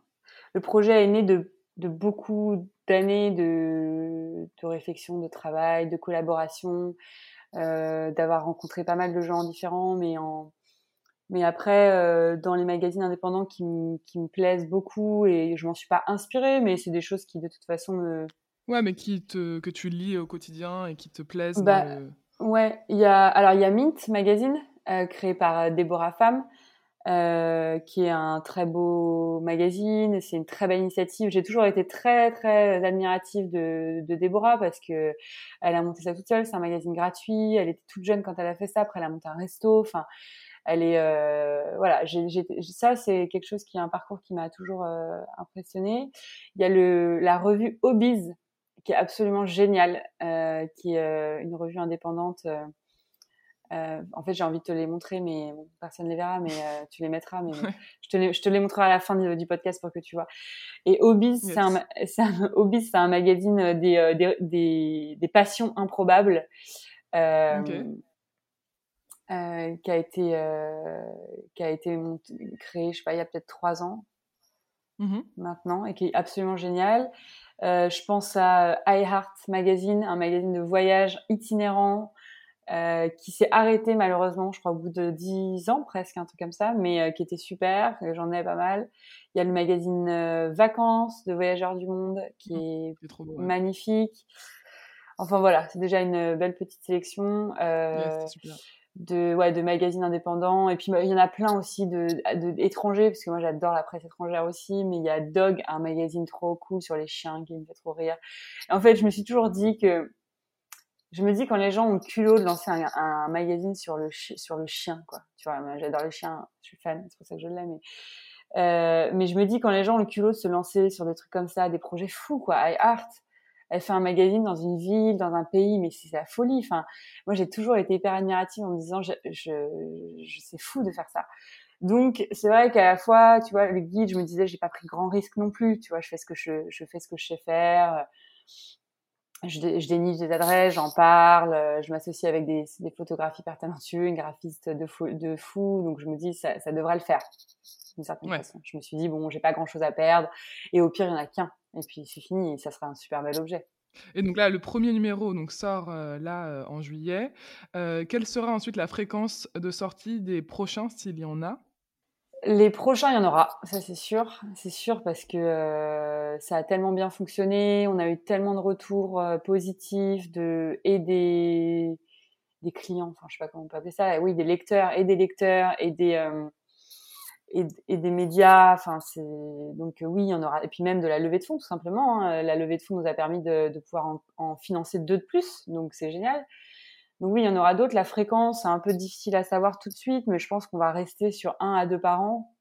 le projet est né de de beaucoup d'années de, de réflexion, de travail, de collaboration, euh, d'avoir rencontré pas mal de gens différents, mais en mais après, euh, dans les magazines indépendants qui, qui me plaisent beaucoup et je m'en suis pas inspirée, mais c'est des choses qui de toute façon me. Ouais, mais qui te, que tu lis au quotidien et qui te plaisent. Bah, Ouais, il y a alors il y a Mint Magazine euh, créé par euh, Déborah Femme. Euh, qui est un très beau magazine. C'est une très belle initiative. J'ai toujours été très très admirative de, Déborah parce que elle a monté ça toute seule. C'est un magazine gratuit. Elle était toute jeune quand elle a fait ça. Après, elle a monté un resto. Enfin, elle est voilà. Ça, c'est quelque chose qui est un parcours qui m'a toujours euh, impressionné. Il y a le la revue Hobbies qui est absolument géniale, euh, qui est une revue indépendante. Euh, en fait, j'ai envie de te les montrer, mais personne ne les verra, mais euh, tu les mettras. Mais je, te les, je te les montrerai à la fin du, podcast pour que tu vois. Et Hobbies, c'est un, un, un magazine euh, des, des, des, des, passions improbables. Euh, euh, qui a été qui a été créé, je sais pas, il y a peut-être trois ans mmh maintenant, et qui est absolument génial. Je pense à iHeart Magazine, un magazine de voyage itinérant euh, qui s'est arrêté malheureusement, je crois, au bout de dix ans presque, un truc comme ça, mais euh, qui était super, j'en ai pas mal. Il y a le magazine euh, Vacances de Voyageurs du Monde qui mmh, est, trop magnifique. Enfin voilà, c'est déjà une belle petite sélection de ouais de magazines indépendants. Et puis bah, il y en a plein aussi de, de étrangers parce que moi j'adore la presse étrangère aussi. Mais il y a Dog, un magazine trop cool sur les chiens qui me fait trop rire. en fait, je me suis toujours dit que je me dis quand les gens ont le culot de lancer un, magazine sur le sur le chien quoi tu vois j'adore les chiens je suis fan c'est pour ça que je l'aime mais euh, mais je me dis quand les gens ont le culot de se lancer sur des trucs comme ça des projets fous quoi iHeart elle fait un magazine dans une ville dans un pays mais c'est la folie. Enfin moi j'ai toujours été hyper admirative en me disant je, je, je c'est fou de faire ça. Donc c'est vrai qu'à la fois tu vois le guide je me disais j'ai pas pris grand risque non plus. Tu vois je fais ce que je, je fais ce que je sais faire. Je, je déniche des adresses, j'en parle, je m'associe avec des, des photographes hyper talentueux, une graphiste de fou, de fou. Donc je me dis ça, ça devrait le faire d'une certaine façon. Je me suis dit bon, j'ai pas grand chose à perdre. Et au pire il y en a qu'un et puis c'est fini et ça sera un super bel objet. Et donc là, le premier numéro donc, sort euh, là euh, en juillet. quelle sera ensuite la fréquence de sortie des prochains s'il y en a? Les prochains, il y en aura, ça c'est sûr, c'est sûr parce que euh, ça a tellement bien fonctionné, on a eu tellement de retours euh, positifs de et des des clients, enfin je sais pas comment on peut appeler ça, oui des lecteurs et des lecteurs et des euh, et, des médias, enfin c'est donc oui il y en aura et puis même de la levée de fonds tout simplement. Hein. La levée de fonds nous a permis de, pouvoir en, financer deux de plus, donc c'est génial. Donc oui, il y en aura d'autres. La fréquence, c'est un peu difficile à savoir tout de suite, mais je pense qu'on va rester sur un à deux par an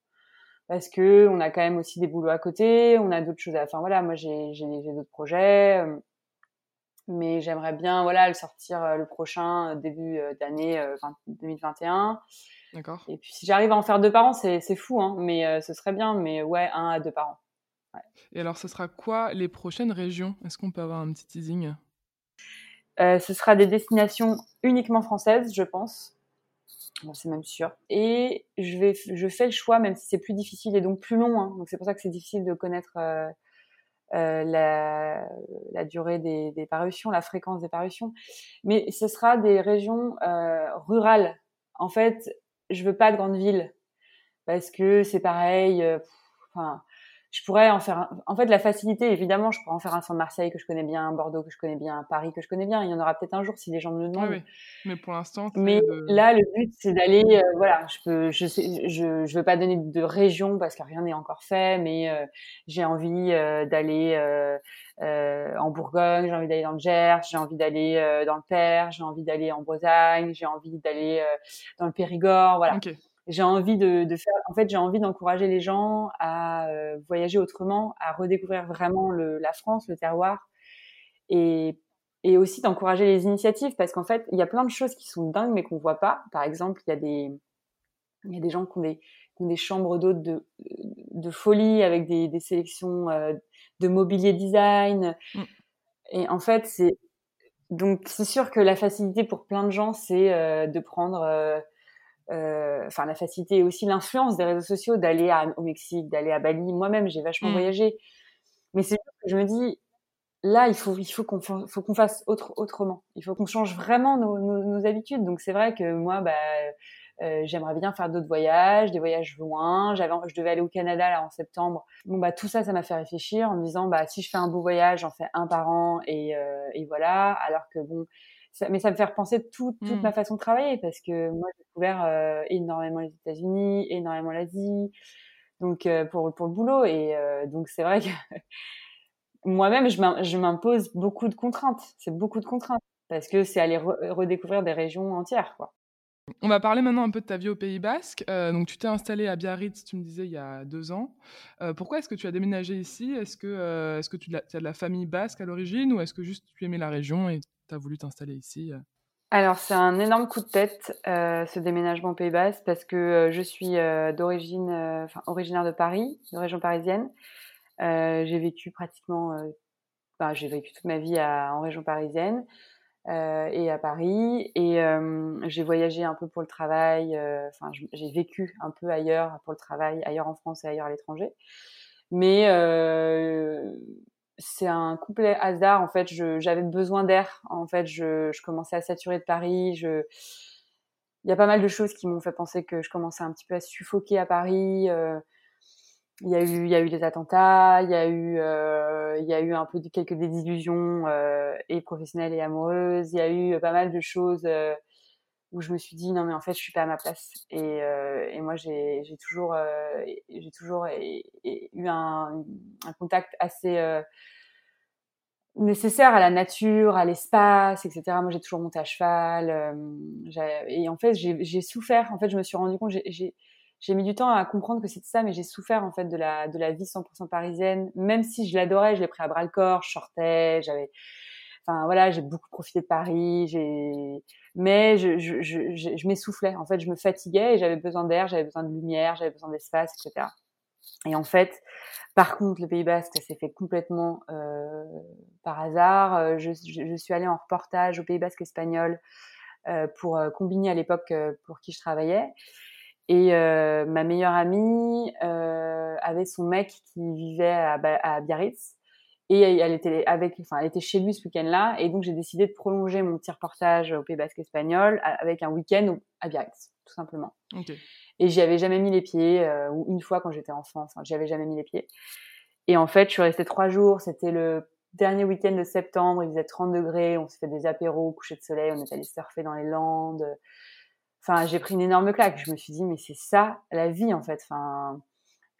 parce que on a quand même aussi des boulots à côté, on a d'autres choses à. Enfin voilà, moi j'ai d'autres projets, euh, mais j'aimerais bien voilà le sortir euh, le prochain euh, début d'année 2021. D'accord. Et puis si j'arrive à en faire deux par an, c'est fou, hein, mais ce serait bien. Mais ouais, un à deux par an. Et alors, ce sera quoi les prochaines régions? Est-ce qu'on peut avoir un petit teasing? Euh, ce sera des destinations uniquement françaises, je pense. Bon, c'est même sûr. Et je, vais, je fais le choix, même si c'est plus difficile et donc plus long. Hein. Donc c'est pour ça que c'est difficile de connaître euh, euh, la, la, durée des, des, parutions, la fréquence des parutions. Mais ce sera des régions euh, rurales. En fait, je veux pas de grandes villes parce que c'est pareil. Euh, je pourrais en faire un... en fait la facilité évidemment je pourrais en faire un sur Marseille que je connais bien Bordeaux que je connais bien Paris que je connais bien. Il y en aura peut-être un jour si les gens me le demandent oui, mais pour l'instant mais là le but c'est d'aller euh, voilà je peux je sais je je veux pas donner de région parce que rien n'est encore fait mais euh, j'ai envie euh, d'aller en Bourgogne j'ai envie d'aller dans le Gers j'ai envie d'aller dans le Père j'ai envie d'aller en Bretagne j'ai envie d'aller dans le Périgord voilà j'ai envie de, de, faire en fait j'ai envie d'encourager les gens à euh, voyager autrement à redécouvrir vraiment le, la France le terroir et et aussi d'encourager les initiatives parce qu'en fait il y a plein de choses qui sont dingues mais qu'on voit pas par exemple il y a des il y a des gens qui ont des, qui ont des chambres d'hôtes de, de folie avec des, des sélections euh, de mobilier design mm. et en fait c'est donc c'est sûr que la facilité pour plein de gens c'est euh, de prendre euh, enfin la facilité et aussi l'influence des réseaux sociaux d'aller au Mexique, d'aller à Bali. Moi-même, j'ai vachement mmh. voyagé, mais c'est que je me dis, là, il faut, il faut qu'on, faut qu'on fasse autre, autrement. Il faut qu'on change vraiment nos, nos, habitudes. Donc c'est vrai que moi, bah, euh, j'aimerais bien faire d'autres voyages, des voyages loin. J'avais, je devais aller au Canada là en septembre. Bon bah tout ça, ça m'a fait réfléchir en me disant bah si je fais un beau voyage, j'en fais un par an et, euh, et voilà. Alors que bon, ça, mais ça me fait repenser toute, toute mmh. ma façon de travailler parce que moi j'ai découvert euh, énormément les États-Unis, énormément l'Asie, donc euh, pour pour le boulot et donc c'est vrai que moi-même, je m'impose beaucoup de contraintes. C'est beaucoup de contraintes parce que c'est aller redécouvrir des régions entières. Quoi. On va parler maintenant un peu de ta vie au Pays Basque. Euh, donc, tu t'es installé à Biarritz, tu me disais, il y a deux ans. Euh, pourquoi est-ce que tu as déménagé ici? Est-ce que, euh, est-ce que tu, as de la famille basque à l'origine ou est-ce que juste tu aimais la région et tu as voulu t'installer ici alors c'est un énorme coup de tête ce déménagement Pays Basque parce que je suis d'origine, originaire de Paris, de région parisienne. Euh, j'ai vécu pratiquement, euh, bah, j'ai vécu toute ma vie en région parisienne euh, et à Paris. Et j'ai voyagé un peu pour le travail. Enfin, j'ai vécu un peu ailleurs pour le travail, ailleurs en France et ailleurs à l'étranger. Mais c'est un complet hasard. En fait, j'avais besoin d'air. En fait, je, commençais à saturer de Paris. Il y a pas mal de choses qui m'ont fait penser que je commençais un petit peu à suffoquer à Paris. Euh, il y a eu il y a eu des attentats il y a eu euh, il y a eu un peu quelques désillusions euh, et professionnelles et amoureuses il y a eu pas mal de choses où je me suis dit non mais en fait je suis pas à ma place. Et, euh, et moi j'ai toujours euh, j'ai toujours eu un, un contact assez nécessaire à la nature à l'espace etc moi j'ai toujours monté à cheval et en fait j'ai j'ai souffert. En fait je me suis rendu compte j'ai j'ai mis du temps à comprendre que c'était ça, mais j'ai souffert en fait de la de la vie 100% parisienne. Même si je l'adorais, je l'ai pris à bras le corps, je sortais, j'avais, enfin voilà, j'ai beaucoup profité de Paris, j'ai, mais je je, je, je, m'essoufflais. En fait, je me fatiguais et j'avais besoin d'air, j'avais besoin de lumière, j'avais besoin d'espace, etc. Et en fait, par contre, le Pays Basque, s'est fait complètement euh, par hasard. Euh, je, je, suis allée en reportage au Pays Basque espagnol euh, pour euh, combiner à l'époque euh, pour qui je travaillais. Et ma meilleure amie avait son mec qui vivait à, à Biarritz et elle était avec, enfin, elle était chez lui ce week-end-là, et donc j'ai décidé de prolonger mon petit reportage au Pays Basque espagnol avec un week-end à Biarritz, tout simplement. Okay. Et j'y avais jamais mis les pieds, euh, ou une fois quand j'étais enfant, enfin, j'y avais jamais mis les pieds. Et en fait, je suis restée trois jours. C'était le dernier week-end de septembre, il faisait 30 degrés, on se fait des apéros coucher de soleil, on est allé surfer dans les Landes. Enfin, j'ai pris une énorme claque. Je me suis dit, mais c'est ça la vie en fait. Enfin,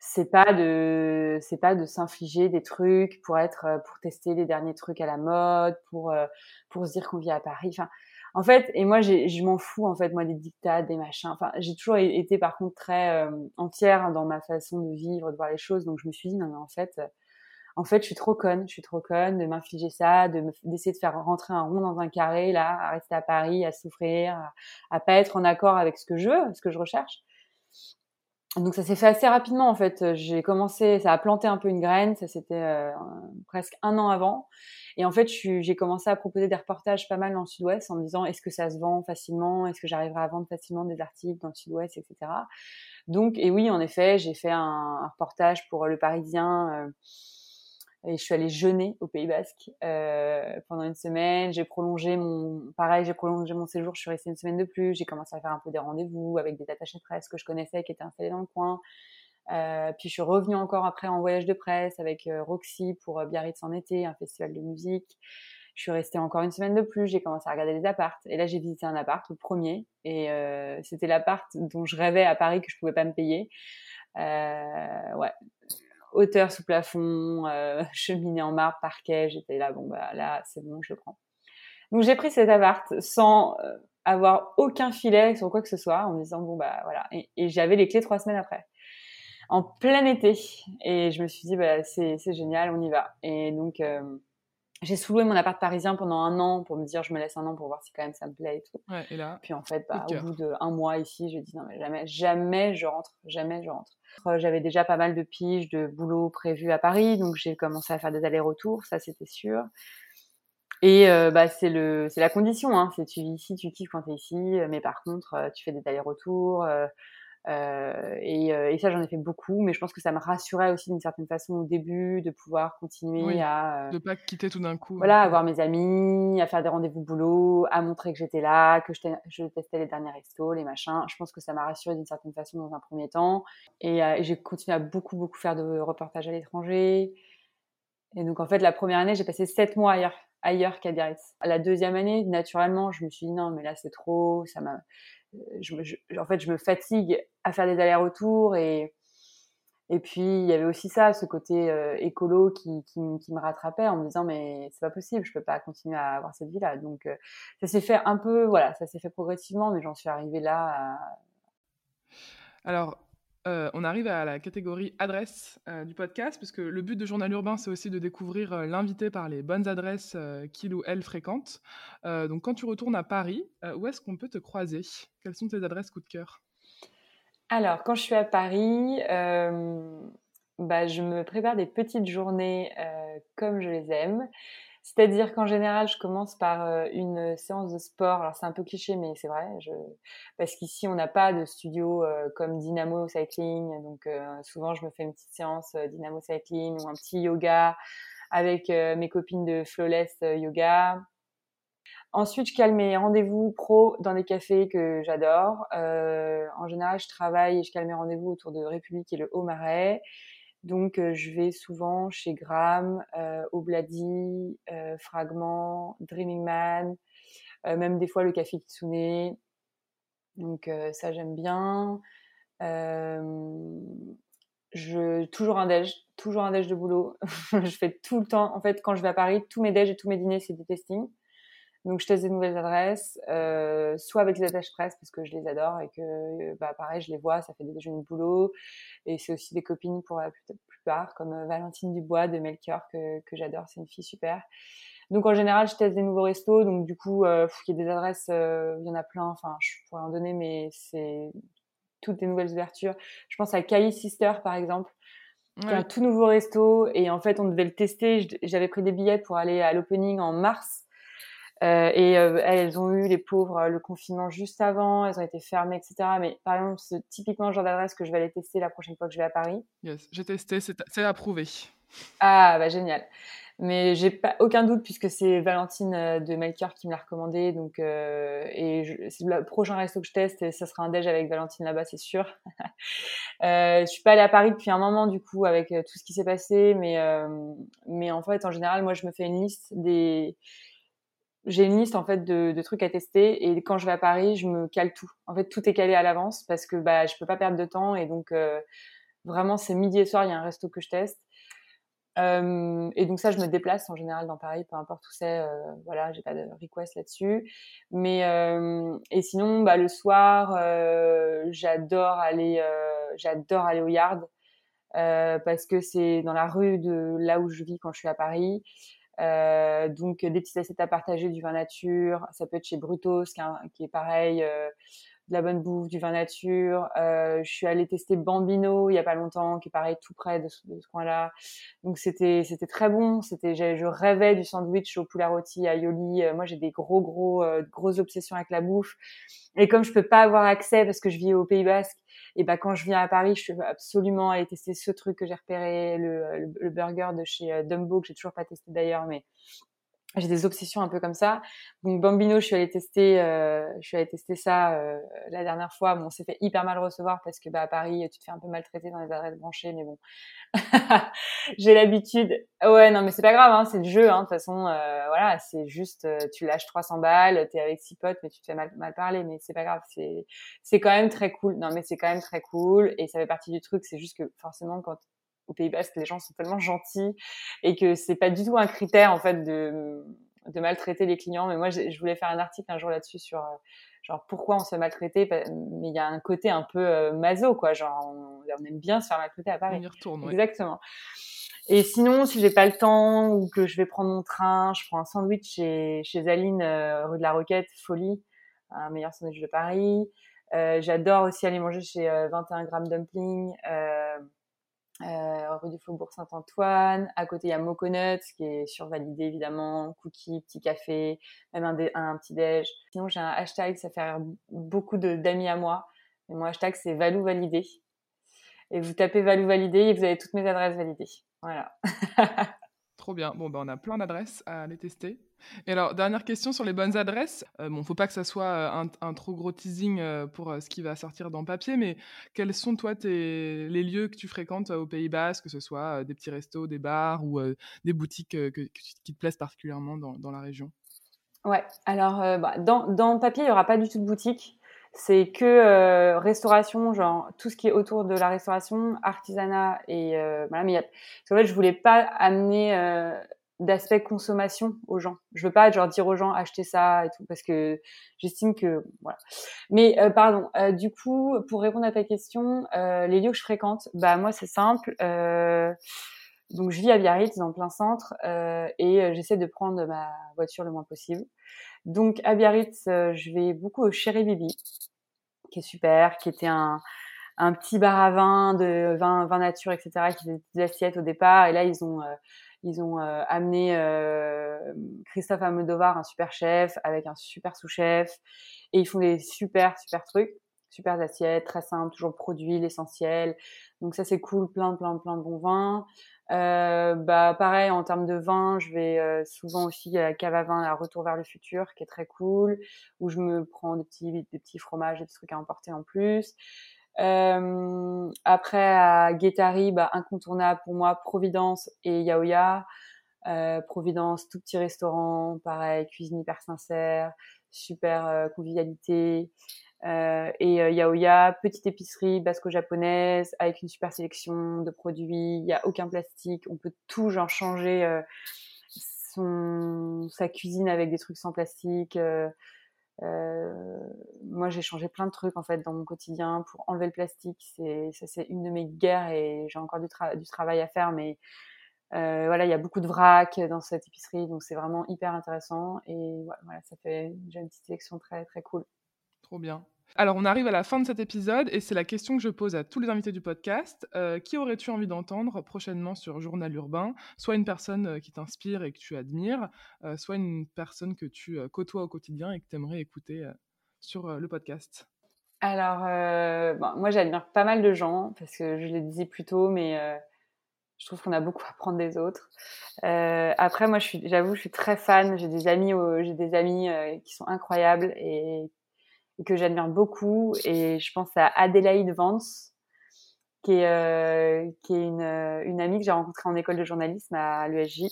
c'est pas de, c'est pas de s'infliger des trucs pour être, euh, pour tester les derniers trucs à la mode, pour, euh, pour se dire qu'on vit à Paris. Enfin, en fait, et moi, je m'en fous en fait, moi des dictats, des machins. Enfin, j'ai toujours été par contre très euh, entière dans ma façon de vivre, de voir les choses. Donc je me suis dit non mais en fait, en fait, je suis trop conne, je suis trop conne de m'infliger ça, de d'essayer de faire rentrer un rond dans un carré là, à rester à Paris, à souffrir, à, à pas être en accord avec ce que je veux, ce que je recherche. Donc ça s'est fait assez rapidement en fait. J'ai commencé, ça a planté un peu une graine, ça c'était euh, presque un an avant. Et en fait, j'ai commencé à proposer des reportages pas mal dans le Sud-Ouest en me disant est-ce que ça se vend facilement, est-ce que j'arriverai à vendre facilement des articles dans le Sud-Ouest, etc. Donc et oui, en effet, j'ai fait un, un, reportage pour Le Parisien. Euh, et je suis allée jeûner au Pays Basque euh, pendant une semaine. J'ai prolongé mon, pareil, j'ai prolongé mon séjour. Je suis restée une semaine de plus. J'ai commencé à faire un peu des rendez-vous avec des attachés de presse que je connaissais, qui étaient installés dans le coin. Euh, puis je suis revenue encore après en voyage de presse avec euh, Roxy pour euh, Biarritz en été, un festival de musique. Je suis restée encore une semaine de plus. J'ai commencé à regarder les appartes. Et là, j'ai visité un appart, le premier. Et euh, c'était l'appart dont je rêvais à Paris que je pouvais pas me payer. ouais, hauteur sous plafond, euh, cheminée en marbre, parquet. J'étais là, bon bah là c'est bon, je prends. Donc j'ai pris cet appart sans euh, avoir aucun filet sur quoi que ce soit, en me disant bon bah voilà. Et, j'avais les clés trois semaines après, en plein été. Et je me suis dit bah c'est c'est génial, on y va. Et donc euh, j'ai sous-loué mon appart parisien pendant un an pour me dire je me laisse un an pour voir si quand même ça me plaît et tout. Ouais, et là, Puis en fait, bah, au bout d'un mois ici, je dis non mais jamais, jamais je rentre, jamais je rentre. Euh, j'avais déjà pas mal de piges de boulot prévu à Paris, donc j'ai commencé à faire des allers-retours, ça c'était sûr. Et euh, bah c'est le c'est la condition, hein. C'est tu vis ici, tu kiffes quand t'es ici, mais par contre euh, tu fais des allers-retours. Euh, et, euh, et, ça, j'en ai fait beaucoup, mais je pense que ça me rassurait aussi d'une certaine façon au début de pouvoir continuer à. Euh, de pas quitter tout d'un coup. Voilà, à voir mes amis, à faire des rendez-vous boulot, à montrer que j'étais là, que je, je, testais les derniers restos, les machins. Je pense que ça m'a rassuré d'une certaine façon dans un premier temps. Et, et j'ai continué à beaucoup, beaucoup faire de reportages à l'étranger. Et donc, en fait, la première année, j'ai passé sept mois ailleurs, ailleurs qu'à Biarritz. La deuxième année, naturellement, je me suis dit non, mais là, c'est trop. Ça m'a je, en fait, je me fatigue à faire des allers-retours et et puis il y avait aussi ça, ce côté euh, écolo qui, qui, me rattrapait en me disant mais c'est pas possible, je peux pas continuer à avoir cette vie-là. Donc euh, ça s'est fait un peu, voilà, ça s'est fait progressivement, mais j'en suis arrivée là. Alors euh, on arrive à la catégorie adresse euh, du podcast, puisque le but de Journal Urbain, c'est aussi de découvrir euh, l'invité par les bonnes adresses qu'il ou elle fréquente. donc, quand tu retournes à Paris, où est-ce qu'on peut te croiser? Quelles sont tes adresses coup de cœur? Alors, quand je suis à Paris, bah, je me prépare des petites journées comme je les aime. C'est-à-dire qu'en général, je commence par euh, une séance de sport. Alors c'est un peu cliché, mais c'est vrai. Parce qu'ici, on n'a pas de studio euh, comme Dynamo Cycling. Donc euh, souvent, je me fais une petite séance Dynamo Cycling ou un petit yoga avec mes copines de Flawless Yoga. Ensuite, je cale mes rendez-vous pro dans des cafés que j'adore. en général, je travaille et je cale mes rendez-vous autour de République et le Haut-Marais. Donc, je vais souvent chez Gram, euh, Obladi, Fragment, Dreaming Man, même des fois le Café Kitsune. Donc, ça, j'aime bien. je, toujours un déj, toujours un déj de boulot. je fais tout le temps. En fait, quand je vais à Paris, tous mes déj et tous mes dîners, c'est du testing. Donc, je teste des nouvelles adresses, euh, soit avec les attaches presse parce que je les adore et que, bah, pareil, je les vois, ça fait des déjeuners de boulot. Et c'est aussi des copines pour la plupart, comme euh, Valentine Dubois de Melchior, que, que j'adore, c'est une fille super. Donc, en général, je teste des nouveaux restos. Donc, du coup, euh, il y a des adresses, euh, il y en a plein. Enfin, je pourrais en donner, mais c'est toutes des nouvelles ouvertures. Je pense à Kali Sister, par exemple. Ouais. un tout nouveau resto et en fait on devait le tester. J'avais pris des billets pour aller à l'opening en mars euh, et euh, elles ont eu, les pauvres, euh, le confinement juste avant, elles ont été fermées, etc. Mais par exemple, c'est typiquement le genre d'adresse que je vais aller tester la prochaine fois que je vais à Paris. Yes, j'ai testé, c'est approuvé. Ah, bah génial. Mais j'ai pas aucun doute puisque c'est Valentine de Melchior qui me l'a recommandé. Donc, euh, et c'est le prochain resto que je teste et ça sera un déj avec Valentine là-bas, c'est sûr. euh, je suis pas allée à Paris depuis un moment du coup avec tout ce qui s'est passé, mais euh, mais en fait en général moi je me fais une liste des j'ai une liste en fait de, de, trucs à tester et quand je vais à Paris, je me cale tout. En fait, tout est calé à l'avance parce que bah je peux pas perdre de temps et donc euh, vraiment c'est midi et soir, il y a un resto que je teste. Euh, et donc ça, je me déplace en général dans Paris, peu importe où c'est. Euh, voilà, j'ai pas de request là-dessus. Mais euh, et sinon, bah le soir, euh, j'adore aller, j'adore aller au Yard parce que c'est dans la rue de là où je vis quand je suis à Paris. Euh, donc des petites assiettes à partager du vin nature, ça peut être chez Brutos qui, est pareil, euh, de la bonne bouffe, du vin nature. Euh, je suis allée tester Bambino il y a pas longtemps, qui est pareil tout près de ce, ce coin-là. Donc c'était c'était très bon. C'était je rêvais du sandwich au poulet rôti à Yoli. Euh, moi j'ai des gros gros euh, grosses obsessions avec la bouffe. Et comme je peux pas avoir accès parce que je vis au Pays Basque, et bah quand je viens à Paris, je veux absolument aller tester ce truc que j'ai repéré, le, le, burger de chez euh, Dumbo que j'ai toujours pas testé d'ailleurs, mais j'ai des obsessions un peu comme ça. Donc Bambino, je suis allée tester, euh, je suis allée tester ça euh, la dernière fois. Bon, on s'est fait hyper mal recevoir parce que bah à Paris, tu te fais un peu maltraiter dans les adresses branchées, mais bon, j'ai l'habitude. Ouais, non, mais c'est pas grave, hein, c'est le jeu. Hein, de toute façon, euh, voilà, c'est juste, euh, tu lâches 300 balles, t'es avec six potes, mais tu te fais mal, mal parler, mais c'est pas grave. C'est, c'est quand même très cool. Non, mais c'est quand même très cool et ça fait partie du truc. C'est juste que forcément, quand au Pays Basque, les gens sont tellement gentils et que c'est pas du tout un critère en fait de, de maltraiter les clients. Mais moi, je voulais faire un article un jour là-dessus sur euh, genre pourquoi on se fait maltraiter. Mais il y a un côté un peu euh, maso, quoi. Genre on, on, aime bien se faire maltraiter à Paris. On y retourne. Ouais. Exactement. Et sinon, si j'ai pas le temps ou que je vais prendre mon train, je prends un sandwich chez, chez Aline, euh, rue de la Roquette, Folie, un meilleur sandwich de Paris. Euh, J'adore aussi aller manger chez 21 grammes dumpling. Euh, rue du Faubourg Saint-Antoine. À côté, il y a Moconuts qui est survalidé évidemment, cookies, petit café, même un, un petit déj. Sinon, j'ai un hashtag, ça fait beaucoup d'amis à moi. Et mon hashtag, c'est Valou validé. Et vous tapez Valou validé et vous avez toutes mes adresses validées. Voilà. Trop bien. Bon, ben, on a plein d'adresses à aller tester. Et alors, dernière question sur les bonnes adresses. Euh, bon, faut pas que ça soit euh, un, trop gros teasing euh, pour ce qui va sortir dans papier, mais quels sont, toi, les lieux que tu fréquentes au Pays Basque, que ce soit des petits restos, des bars ou des boutiques qui te plaisent particulièrement dans, la région? Ouais, alors, bah, dans, dans papier, il n'y aura pas du tout de boutique c'est que euh, restauration, genre tout ce qui est autour de la restauration, artisanat et euh, voilà. Mais y a... fait, je voulais pas amener euh, d'aspect consommation aux gens. Je veux pas genre dire aux gens acheter ça et tout parce que j'estime que voilà. Mais euh, pardon. Euh, du coup, pour répondre à ta question, les lieux que je fréquente, bah moi c'est simple. donc je vis à Biarritz, dans plein centre, et j'essaie de prendre ma voiture le moins possible. Donc à Biarritz, euh, je vais beaucoup au Chéri Bibi, qui est super, qui était un, un petit bar à vin de vin, vin nature, etc., qui faisait des assiettes au départ. Et là, ils ont euh, ils ont euh, amené Christophe Amodovar, un super chef, avec un super sous-chef, et ils font des super super trucs, super assiettes, très simples, toujours produits, l'essentiel. Donc ça c'est cool, plein plein plein de bons vins. Euh, bah pareil en termes de vin, je vais euh, souvent aussi à la cave à vin, à Retour vers le futur, qui est très cool, où je me prends des petits des petits fromages, des trucs à emporter en plus. Euh, après à Guétari, bah, incontournable pour moi, Providence et Yaoya. Euh, Providence, tout petit restaurant, pareil, cuisine hyper sincère, super euh, convivialité. Euh, et euh, Yaoya, petite épicerie basco-japonaise avec une super sélection de produits. Il y a aucun plastique. On peut tout genre changer son sa cuisine avec des trucs sans plastique. Euh, moi, j'ai changé plein de trucs en fait dans mon quotidien pour enlever le plastique. C'est ça, c'est une de mes guerres et j'ai encore du, du travail à faire, mais euh, voilà, il y a beaucoup de vrac dans cette épicerie, donc c'est vraiment hyper intéressant et voilà, ça fait déjà une petite sélection très très cool. Trop bien. Alors, on arrive à la fin de cet épisode et c'est la question que je pose à tous les invités du podcast. Euh, qui aurais-tu envie d'entendre prochainement sur Journal Urbain? Soit une personne euh, qui t'inspire et que tu admires, euh, soit une personne que tu côtoies au quotidien et que tu aimerais écouter sur le podcast? Alors, moi j'admire pas mal de gens parce que je les disais plus tôt, mais je trouve qu'on a beaucoup à apprendre des autres. après, moi, j'avoue, je suis très fan. J'ai des amis, j'ai des amis qui sont incroyables et que j'admire beaucoup. Et je pense à Adélaïde Vance, qui est, euh, qui est une, une amie que j'ai rencontrée en école de journalisme à l'USJ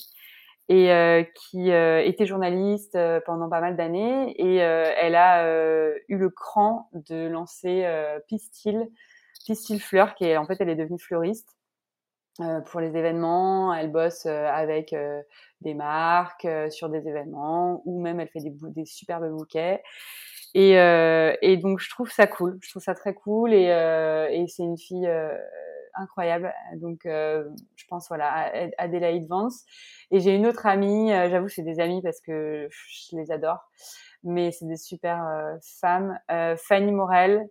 et euh, qui euh, était journaliste euh, pendant pas mal d'années et elle a eu le cran de lancer Pistil, Pistil Fleur, qui est en fait elle est devenue fleuriste pour les événements. Elle bosse avec des marques sur des événements ou même elle fait des, des superbes bouquets. Et, euh, et donc je trouve ça cool, je trouve ça très cool et, euh, et c'est une fille euh, incroyable. Donc euh, je pense voilà Adélaïde Vance. Et j'ai une autre amie, euh, j'avoue c'est des amies parce que je les adore, mais c'est des super euh, femmes. Fanny Morel,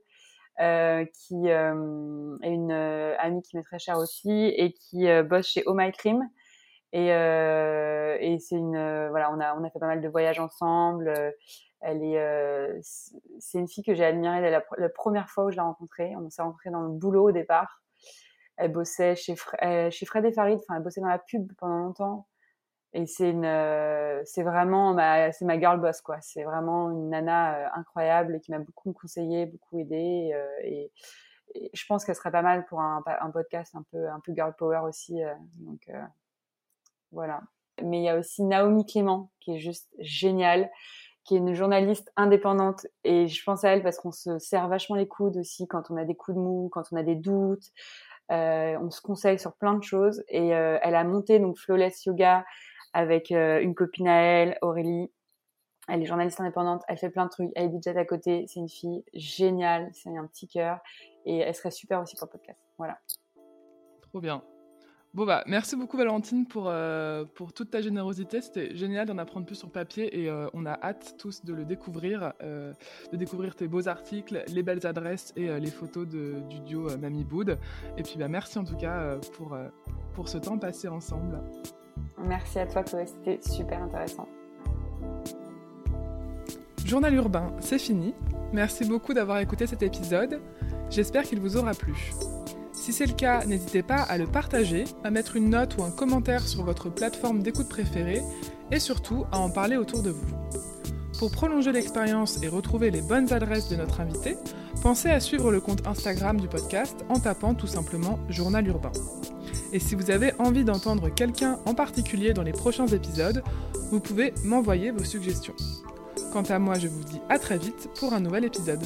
qui est une amie qui m'est très chère aussi et qui bosse chez Oh My Cream. Et, et c'est une voilà on a on a fait pas mal de voyages ensemble elle est, euh, c'est une fille que j'ai admirée la, la, première fois où je l'ai rencontrée. On s'est rencontrés dans le boulot au départ. Elle bossait chez, euh, chez Fred et Farid. Enfin, elle bossait dans la pub pendant longtemps. Et c'est une, euh, c'est vraiment ma, c'est ma girl boss quoi. C'est vraiment une nana incroyable et qui m'a beaucoup conseillé, beaucoup aidé. Et, et, je pense qu'elle serait pas mal pour un, un, podcast un peu, un peu girl power aussi. donc voilà. Mais il y a aussi Naomi Clément qui est juste géniale qui est une journaliste indépendante. Et je pense à elle parce qu'on se serre vachement les coudes aussi quand on a des coups de mou, quand on a des doutes. Euh, on se conseille sur plein de choses. Et euh, elle a monté donc Flawless Yoga avec euh, une copine à elle, Aurélie. Elle est journaliste indépendante, elle fait plein de trucs, elle est DJ à côté, c'est une fille géniale, c'est un petit cœur et elle serait super aussi pour le podcast. Voilà. Trop bien. Bon bah merci beaucoup Valentine pour, euh, pour toute ta générosité, c'était génial d'en apprendre plus sur papier et euh, on a hâte tous de le découvrir, euh, de découvrir tes beaux articles, les belles adresses et les photos de, du duo Mamie Boud. Et puis bah merci en tout cas pour, pour ce temps passé ensemble. Merci à toi Chloé, c'était super intéressant. Journal urbain, c'est fini. Merci beaucoup d'avoir écouté cet épisode. J'espère qu'il vous aura plu. Si c'est le cas, n'hésitez pas à le partager, à mettre une note ou un commentaire sur votre plateforme d'écoute préférée et surtout à en parler autour de vous. Pour prolonger l'expérience et retrouver les bonnes adresses de notre invité, pensez à suivre le compte Instagram du podcast en tapant tout simplement Journal Urbain. Et si vous avez envie d'entendre quelqu'un en particulier dans les prochains épisodes, vous pouvez m'envoyer vos suggestions. Quant à moi, je vous dis à très vite pour un nouvel épisode.